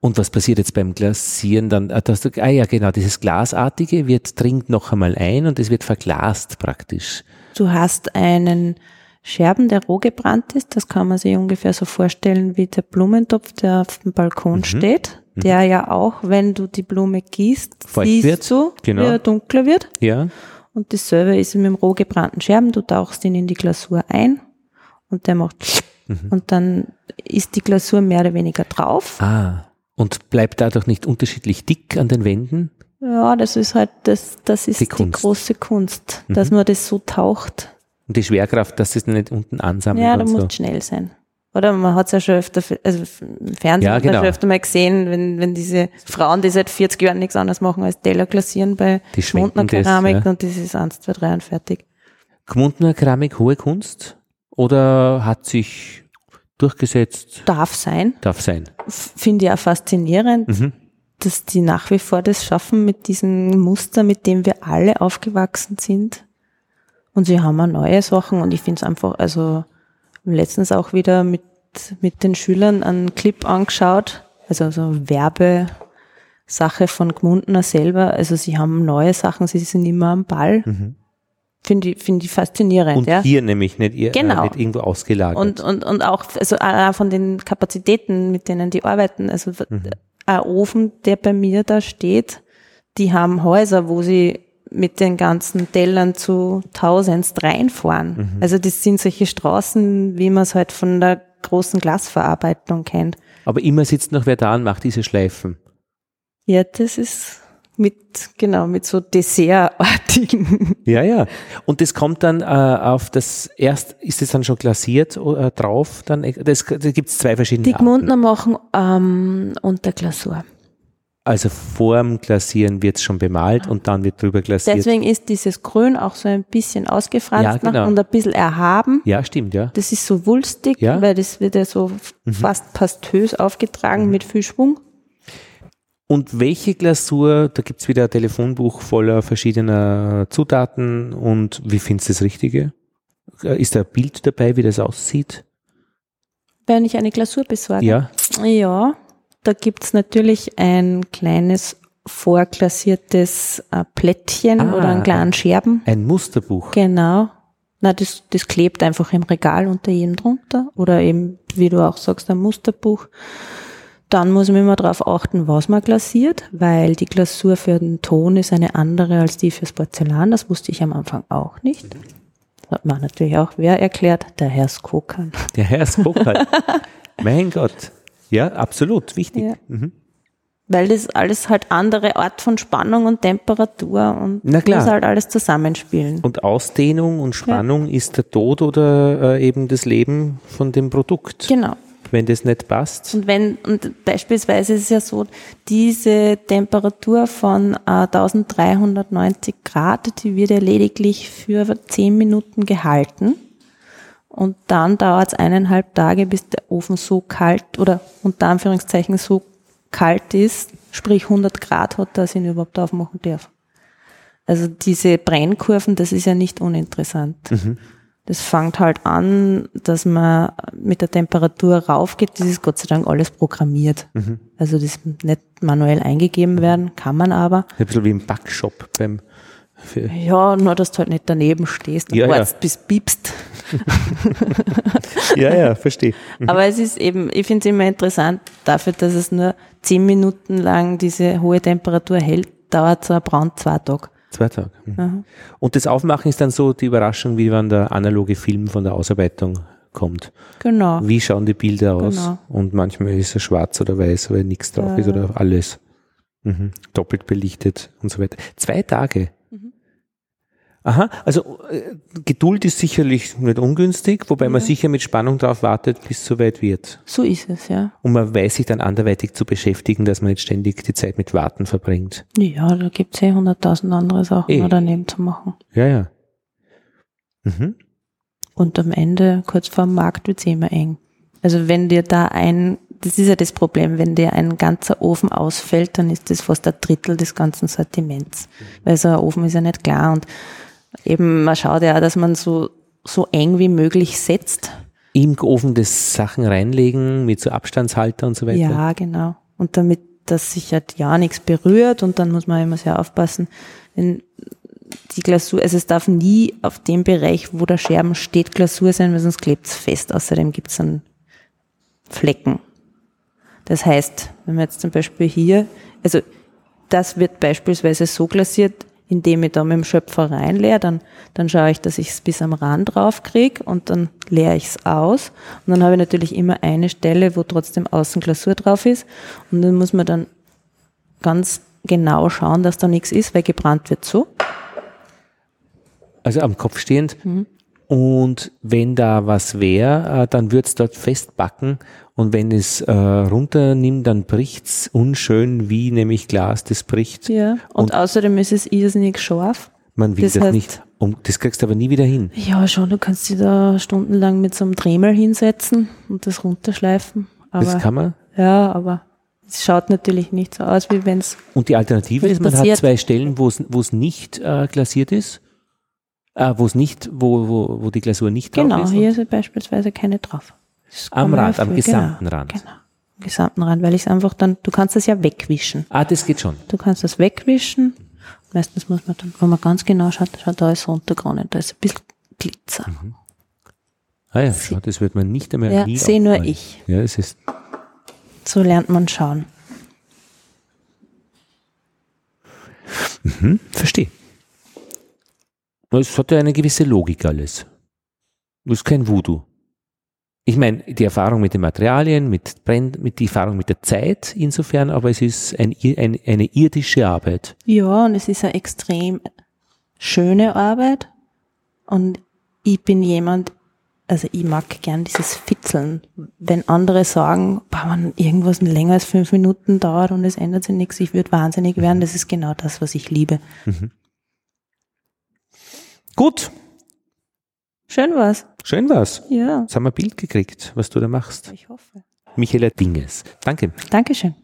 Und was passiert jetzt beim Glasieren dann? Ah, da hast du, ah ja, genau, dieses Glasartige wird, dringt noch einmal ein und es wird verglast praktisch. Du hast einen Scherben, der roh gebrannt ist. Das kann man sich ungefähr so vorstellen wie der Blumentopf, der auf dem Balkon Mhm. steht. Der ja auch, wenn du die Blume gießt, Feucht siehst wird. du, Genau. wie er dunkler wird. Ja. Und dasselbe ist mit dem roh gebrannten Scherben. Du tauchst ihn in die Glasur ein und der macht Mhm. und dann ist die Glasur mehr oder weniger drauf. Ah. Und bleibt dadurch nicht unterschiedlich dick an den Wänden? Ja, das ist halt, das, das ist Die die, große Kunst, Mhm. dass man das so taucht. Und die Schwerkraft, dass es nicht unten ansammelt Ja, da muss so. schnell sein. Oder man hat es ja schon öfter, also im Fernsehen Ja, hat man genau. schon öfter mal gesehen, wenn, wenn diese Frauen, die seit 40 Jahren nichts anderes machen als Teller glasieren bei Die schwenken Mundner das, Keramik ja. und das ist 1, 2, 3 und fertig. Gmundner Keramik hohe Kunst? Oder hat sich durchgesetzt? Darf sein. Darf sein. Finde ich auch faszinierend. Mhm. dass die nach wie vor das schaffen mit diesem Muster, mit dem wir alle aufgewachsen sind. Und sie haben auch neue Sachen und ich finde es einfach, also letztens auch wieder mit, mit den Schülern einen Clip angeschaut, also so Werbesache von Gmundner selber. Also sie haben neue Sachen, sie sind immer am Ball. Mhm. Finde ich, finde ich faszinierend. Und ja. hier nämlich nicht, ihr, genau. äh, nicht irgendwo ausgelagert. Und, und, und auch also auch von den Kapazitäten, mit denen die arbeiten. Also mhm. ein Ofen, der bei mir da steht, die haben Häuser, wo sie mit den ganzen Tellern zu tausendst reinfahren. Mhm. Also das sind solche Straßen, wie man es halt von der großen Glasverarbeitung kennt. Aber immer sitzt noch wer da und macht diese Schleifen. Ja, das ist mit, genau, mit so Dessertartigen. Ja, ja. Und das kommt dann äh, auf das erst, ist es dann schon glasiert äh, drauf? Dann, das, da gibt es zwei verschiedene Die Gmundner machen ähm, unter Glasur. Also vorm Glasieren wird es schon bemalt und dann wird drüber glasiert. Deswegen ist dieses Grün auch so ein bisschen ausgefranst Ja, genau. und ein bisschen erhaben. Ja, stimmt, ja. Das ist so wulstig, Ja. weil das wird ja so fast pastös aufgetragen mit viel Schwung. Und welche Glasur, da gibt es wieder ein Telefonbuch voller verschiedener Zutaten und wie findest du das Richtige? Äh, Ist da ein Bild dabei, wie das aussieht? Wenn ich eine Glasur besorge. Ja. Ja, da gibt's natürlich ein kleines vorglasiertes äh, Plättchen Ah. oder einen kleinen Scherben. Ein Musterbuch. Genau. Na, das, das klebt einfach im Regal unter jedem drunter. Oder eben, wie du auch sagst, ein Musterbuch. Dann muss man immer darauf achten, was man glasiert, weil die Glasur für den Ton ist eine andere als die fürs Porzellan. Das wusste ich am Anfang auch nicht. Das hat mir natürlich auch wer erklärt, der Herr Skokan. Der Herr Spockert. [LAUGHS] mein Gott. Ja, absolut, wichtig. Ja. Mhm. Weil das alles halt andere Art von Spannung und Temperatur und Na klar. muss halt alles zusammenspielen. Und Ausdehnung und Spannung ist der Tod oder äh, eben das Leben von dem Produkt. Genau. Wenn das nicht passt. Und wenn, und beispielsweise ist es ja so, diese Temperatur von äh, 1390 Grad, die wird ja lediglich für 10 Minuten gehalten. Und dann dauert es eineinhalb Tage, bis der Ofen so kalt oder unter Anführungszeichen so kalt ist, sprich 100 Grad hat, dass ich ihn überhaupt aufmachen darf. Also diese Brennkurven, das ist ja nicht uninteressant. Das fängt halt an, dass man mit der Temperatur raufgeht. Das ist Gott sei Dank alles programmiert. Also das nicht manuell eingegeben werden, kann man aber. Ein bisschen wie im Backshop beim Ja, nur dass du halt nicht daneben stehst und Ja, ja. wartest, bis piepst. [LAUGHS] Ja, ja, verstehe. Aber es ist eben, ich finde es immer interessant, dafür, dass es nur zehn Minuten lang diese hohe Temperatur hält, dauert so ein Brand zwei Tage. Zwei Tage. Mhm. Und das Aufmachen ist dann so die Überraschung, wie wann der analoge Film von der Ausarbeitung kommt. Genau. Wie schauen die Bilder aus? Genau. Und manchmal ist es schwarz oder weiß, weil nichts drauf ist oder alles. Mhm. Doppelt belichtet und so weiter. Zwei Tage. Aha, also äh, Geduld ist sicherlich nicht ungünstig, wobei man sicher mit Spannung darauf wartet, bis es soweit wird. So ist es, ja. Und man weiß sich dann anderweitig zu beschäftigen, dass man nicht ständig die Zeit mit Warten verbringt. Ja, da gibt es eh hunderttausend andere Sachen Eh. daneben zu machen. Ja, ja. Mhm. Und am Ende, kurz vor dem Markt, wird's eh immer eng. Also wenn dir da ein, das ist ja das Problem, wenn dir ein ganzer Ofen ausfällt, dann ist das fast ein Drittel des ganzen Sortiments. Weil so ein Ofen ist ja nicht klar und eben, man schaut ja auch, dass man so, so eng wie möglich setzt. Im Ofen das Sachen reinlegen mit so Abstandshalter und so weiter. Ja, genau. Und damit, dass sich halt ja nichts berührt und dann muss man immer sehr aufpassen, wenn die Glasur, also es darf nie auf dem Bereich, wo der Scherben steht, Glasur sein, weil sonst klebt es fest. Außerdem gibt es dann Flecken. Das heißt, wenn man jetzt zum Beispiel hier, also das wird beispielsweise so glasiert, indem ich da mit dem Schöpfer reinleere, dann, dann schaue ich, dass ich es bis am Rand drauf kriege und dann leere ich es aus. Und dann habe ich natürlich immer eine Stelle, wo trotzdem außen Glasur drauf ist. Und dann muss man dann ganz genau schauen, dass da nichts ist, weil gebrannt wird so. Also am Kopf stehend. Mhm. Und wenn da was wäre, äh, dann wird's dort festbacken. Und wenn es äh, runternimmt, dann bricht's unschön, wie nämlich Glas, das bricht. Ja. Und, Und- außerdem ist es irrsinnig scharf. Man will Das das, heißt- nicht. Um, das kriegst du aber nie wieder hin. Ja, schon, du kannst dich da stundenlang mit so einem Dremel hinsetzen und das runterschleifen. Aber, das kann man. ja, aber Es schaut natürlich nicht so aus, wie wenn es. Und die Alternative ist, man passiert. hat zwei Stellen, wo es, wo es nicht äh, glasiert ist, äh, wo es nicht, wo, wo, wo die Glasur nicht drauf Genau, ist. hier ist beispielsweise keine drauf. Am Rand, am erfüllen. gesamten genau, Rand. Genau, am gesamten Rand, weil ich es einfach dann, du kannst das ja wegwischen. Ah, das geht schon. Du kannst das wegwischen. Meistens muss man dann, wenn man ganz genau schaut, schaut da ist so Untergrund, da ist ein bisschen Glitzer. Ah ja, schau, das wird man nicht einmal Ja, nie sehe nur ich. Ja, es ist, So lernt man schauen. verstehe. Es hat ja eine gewisse Logik alles. Das ist kein Voodoo. Ich meine, die Erfahrung mit den Materialien, mit, Brenn, mit die Erfahrung mit der Zeit insofern, aber es ist ein, ein, eine irdische Arbeit. Ja, und es ist eine extrem schöne Arbeit. Und ich bin jemand, also ich mag gern dieses Fitzeln. Wenn andere sagen, boah, wenn irgendwas länger als fünf Minuten dauert und es ändert sich nichts, ich würde wahnsinnig werden, das ist genau das, was ich liebe. Gut, Schön war's. schön war's. Ja, Jetzt haben wir ein Bild gekriegt, was du da machst. ich hoffe. Michaela Dinges. Danke. Dankeschön.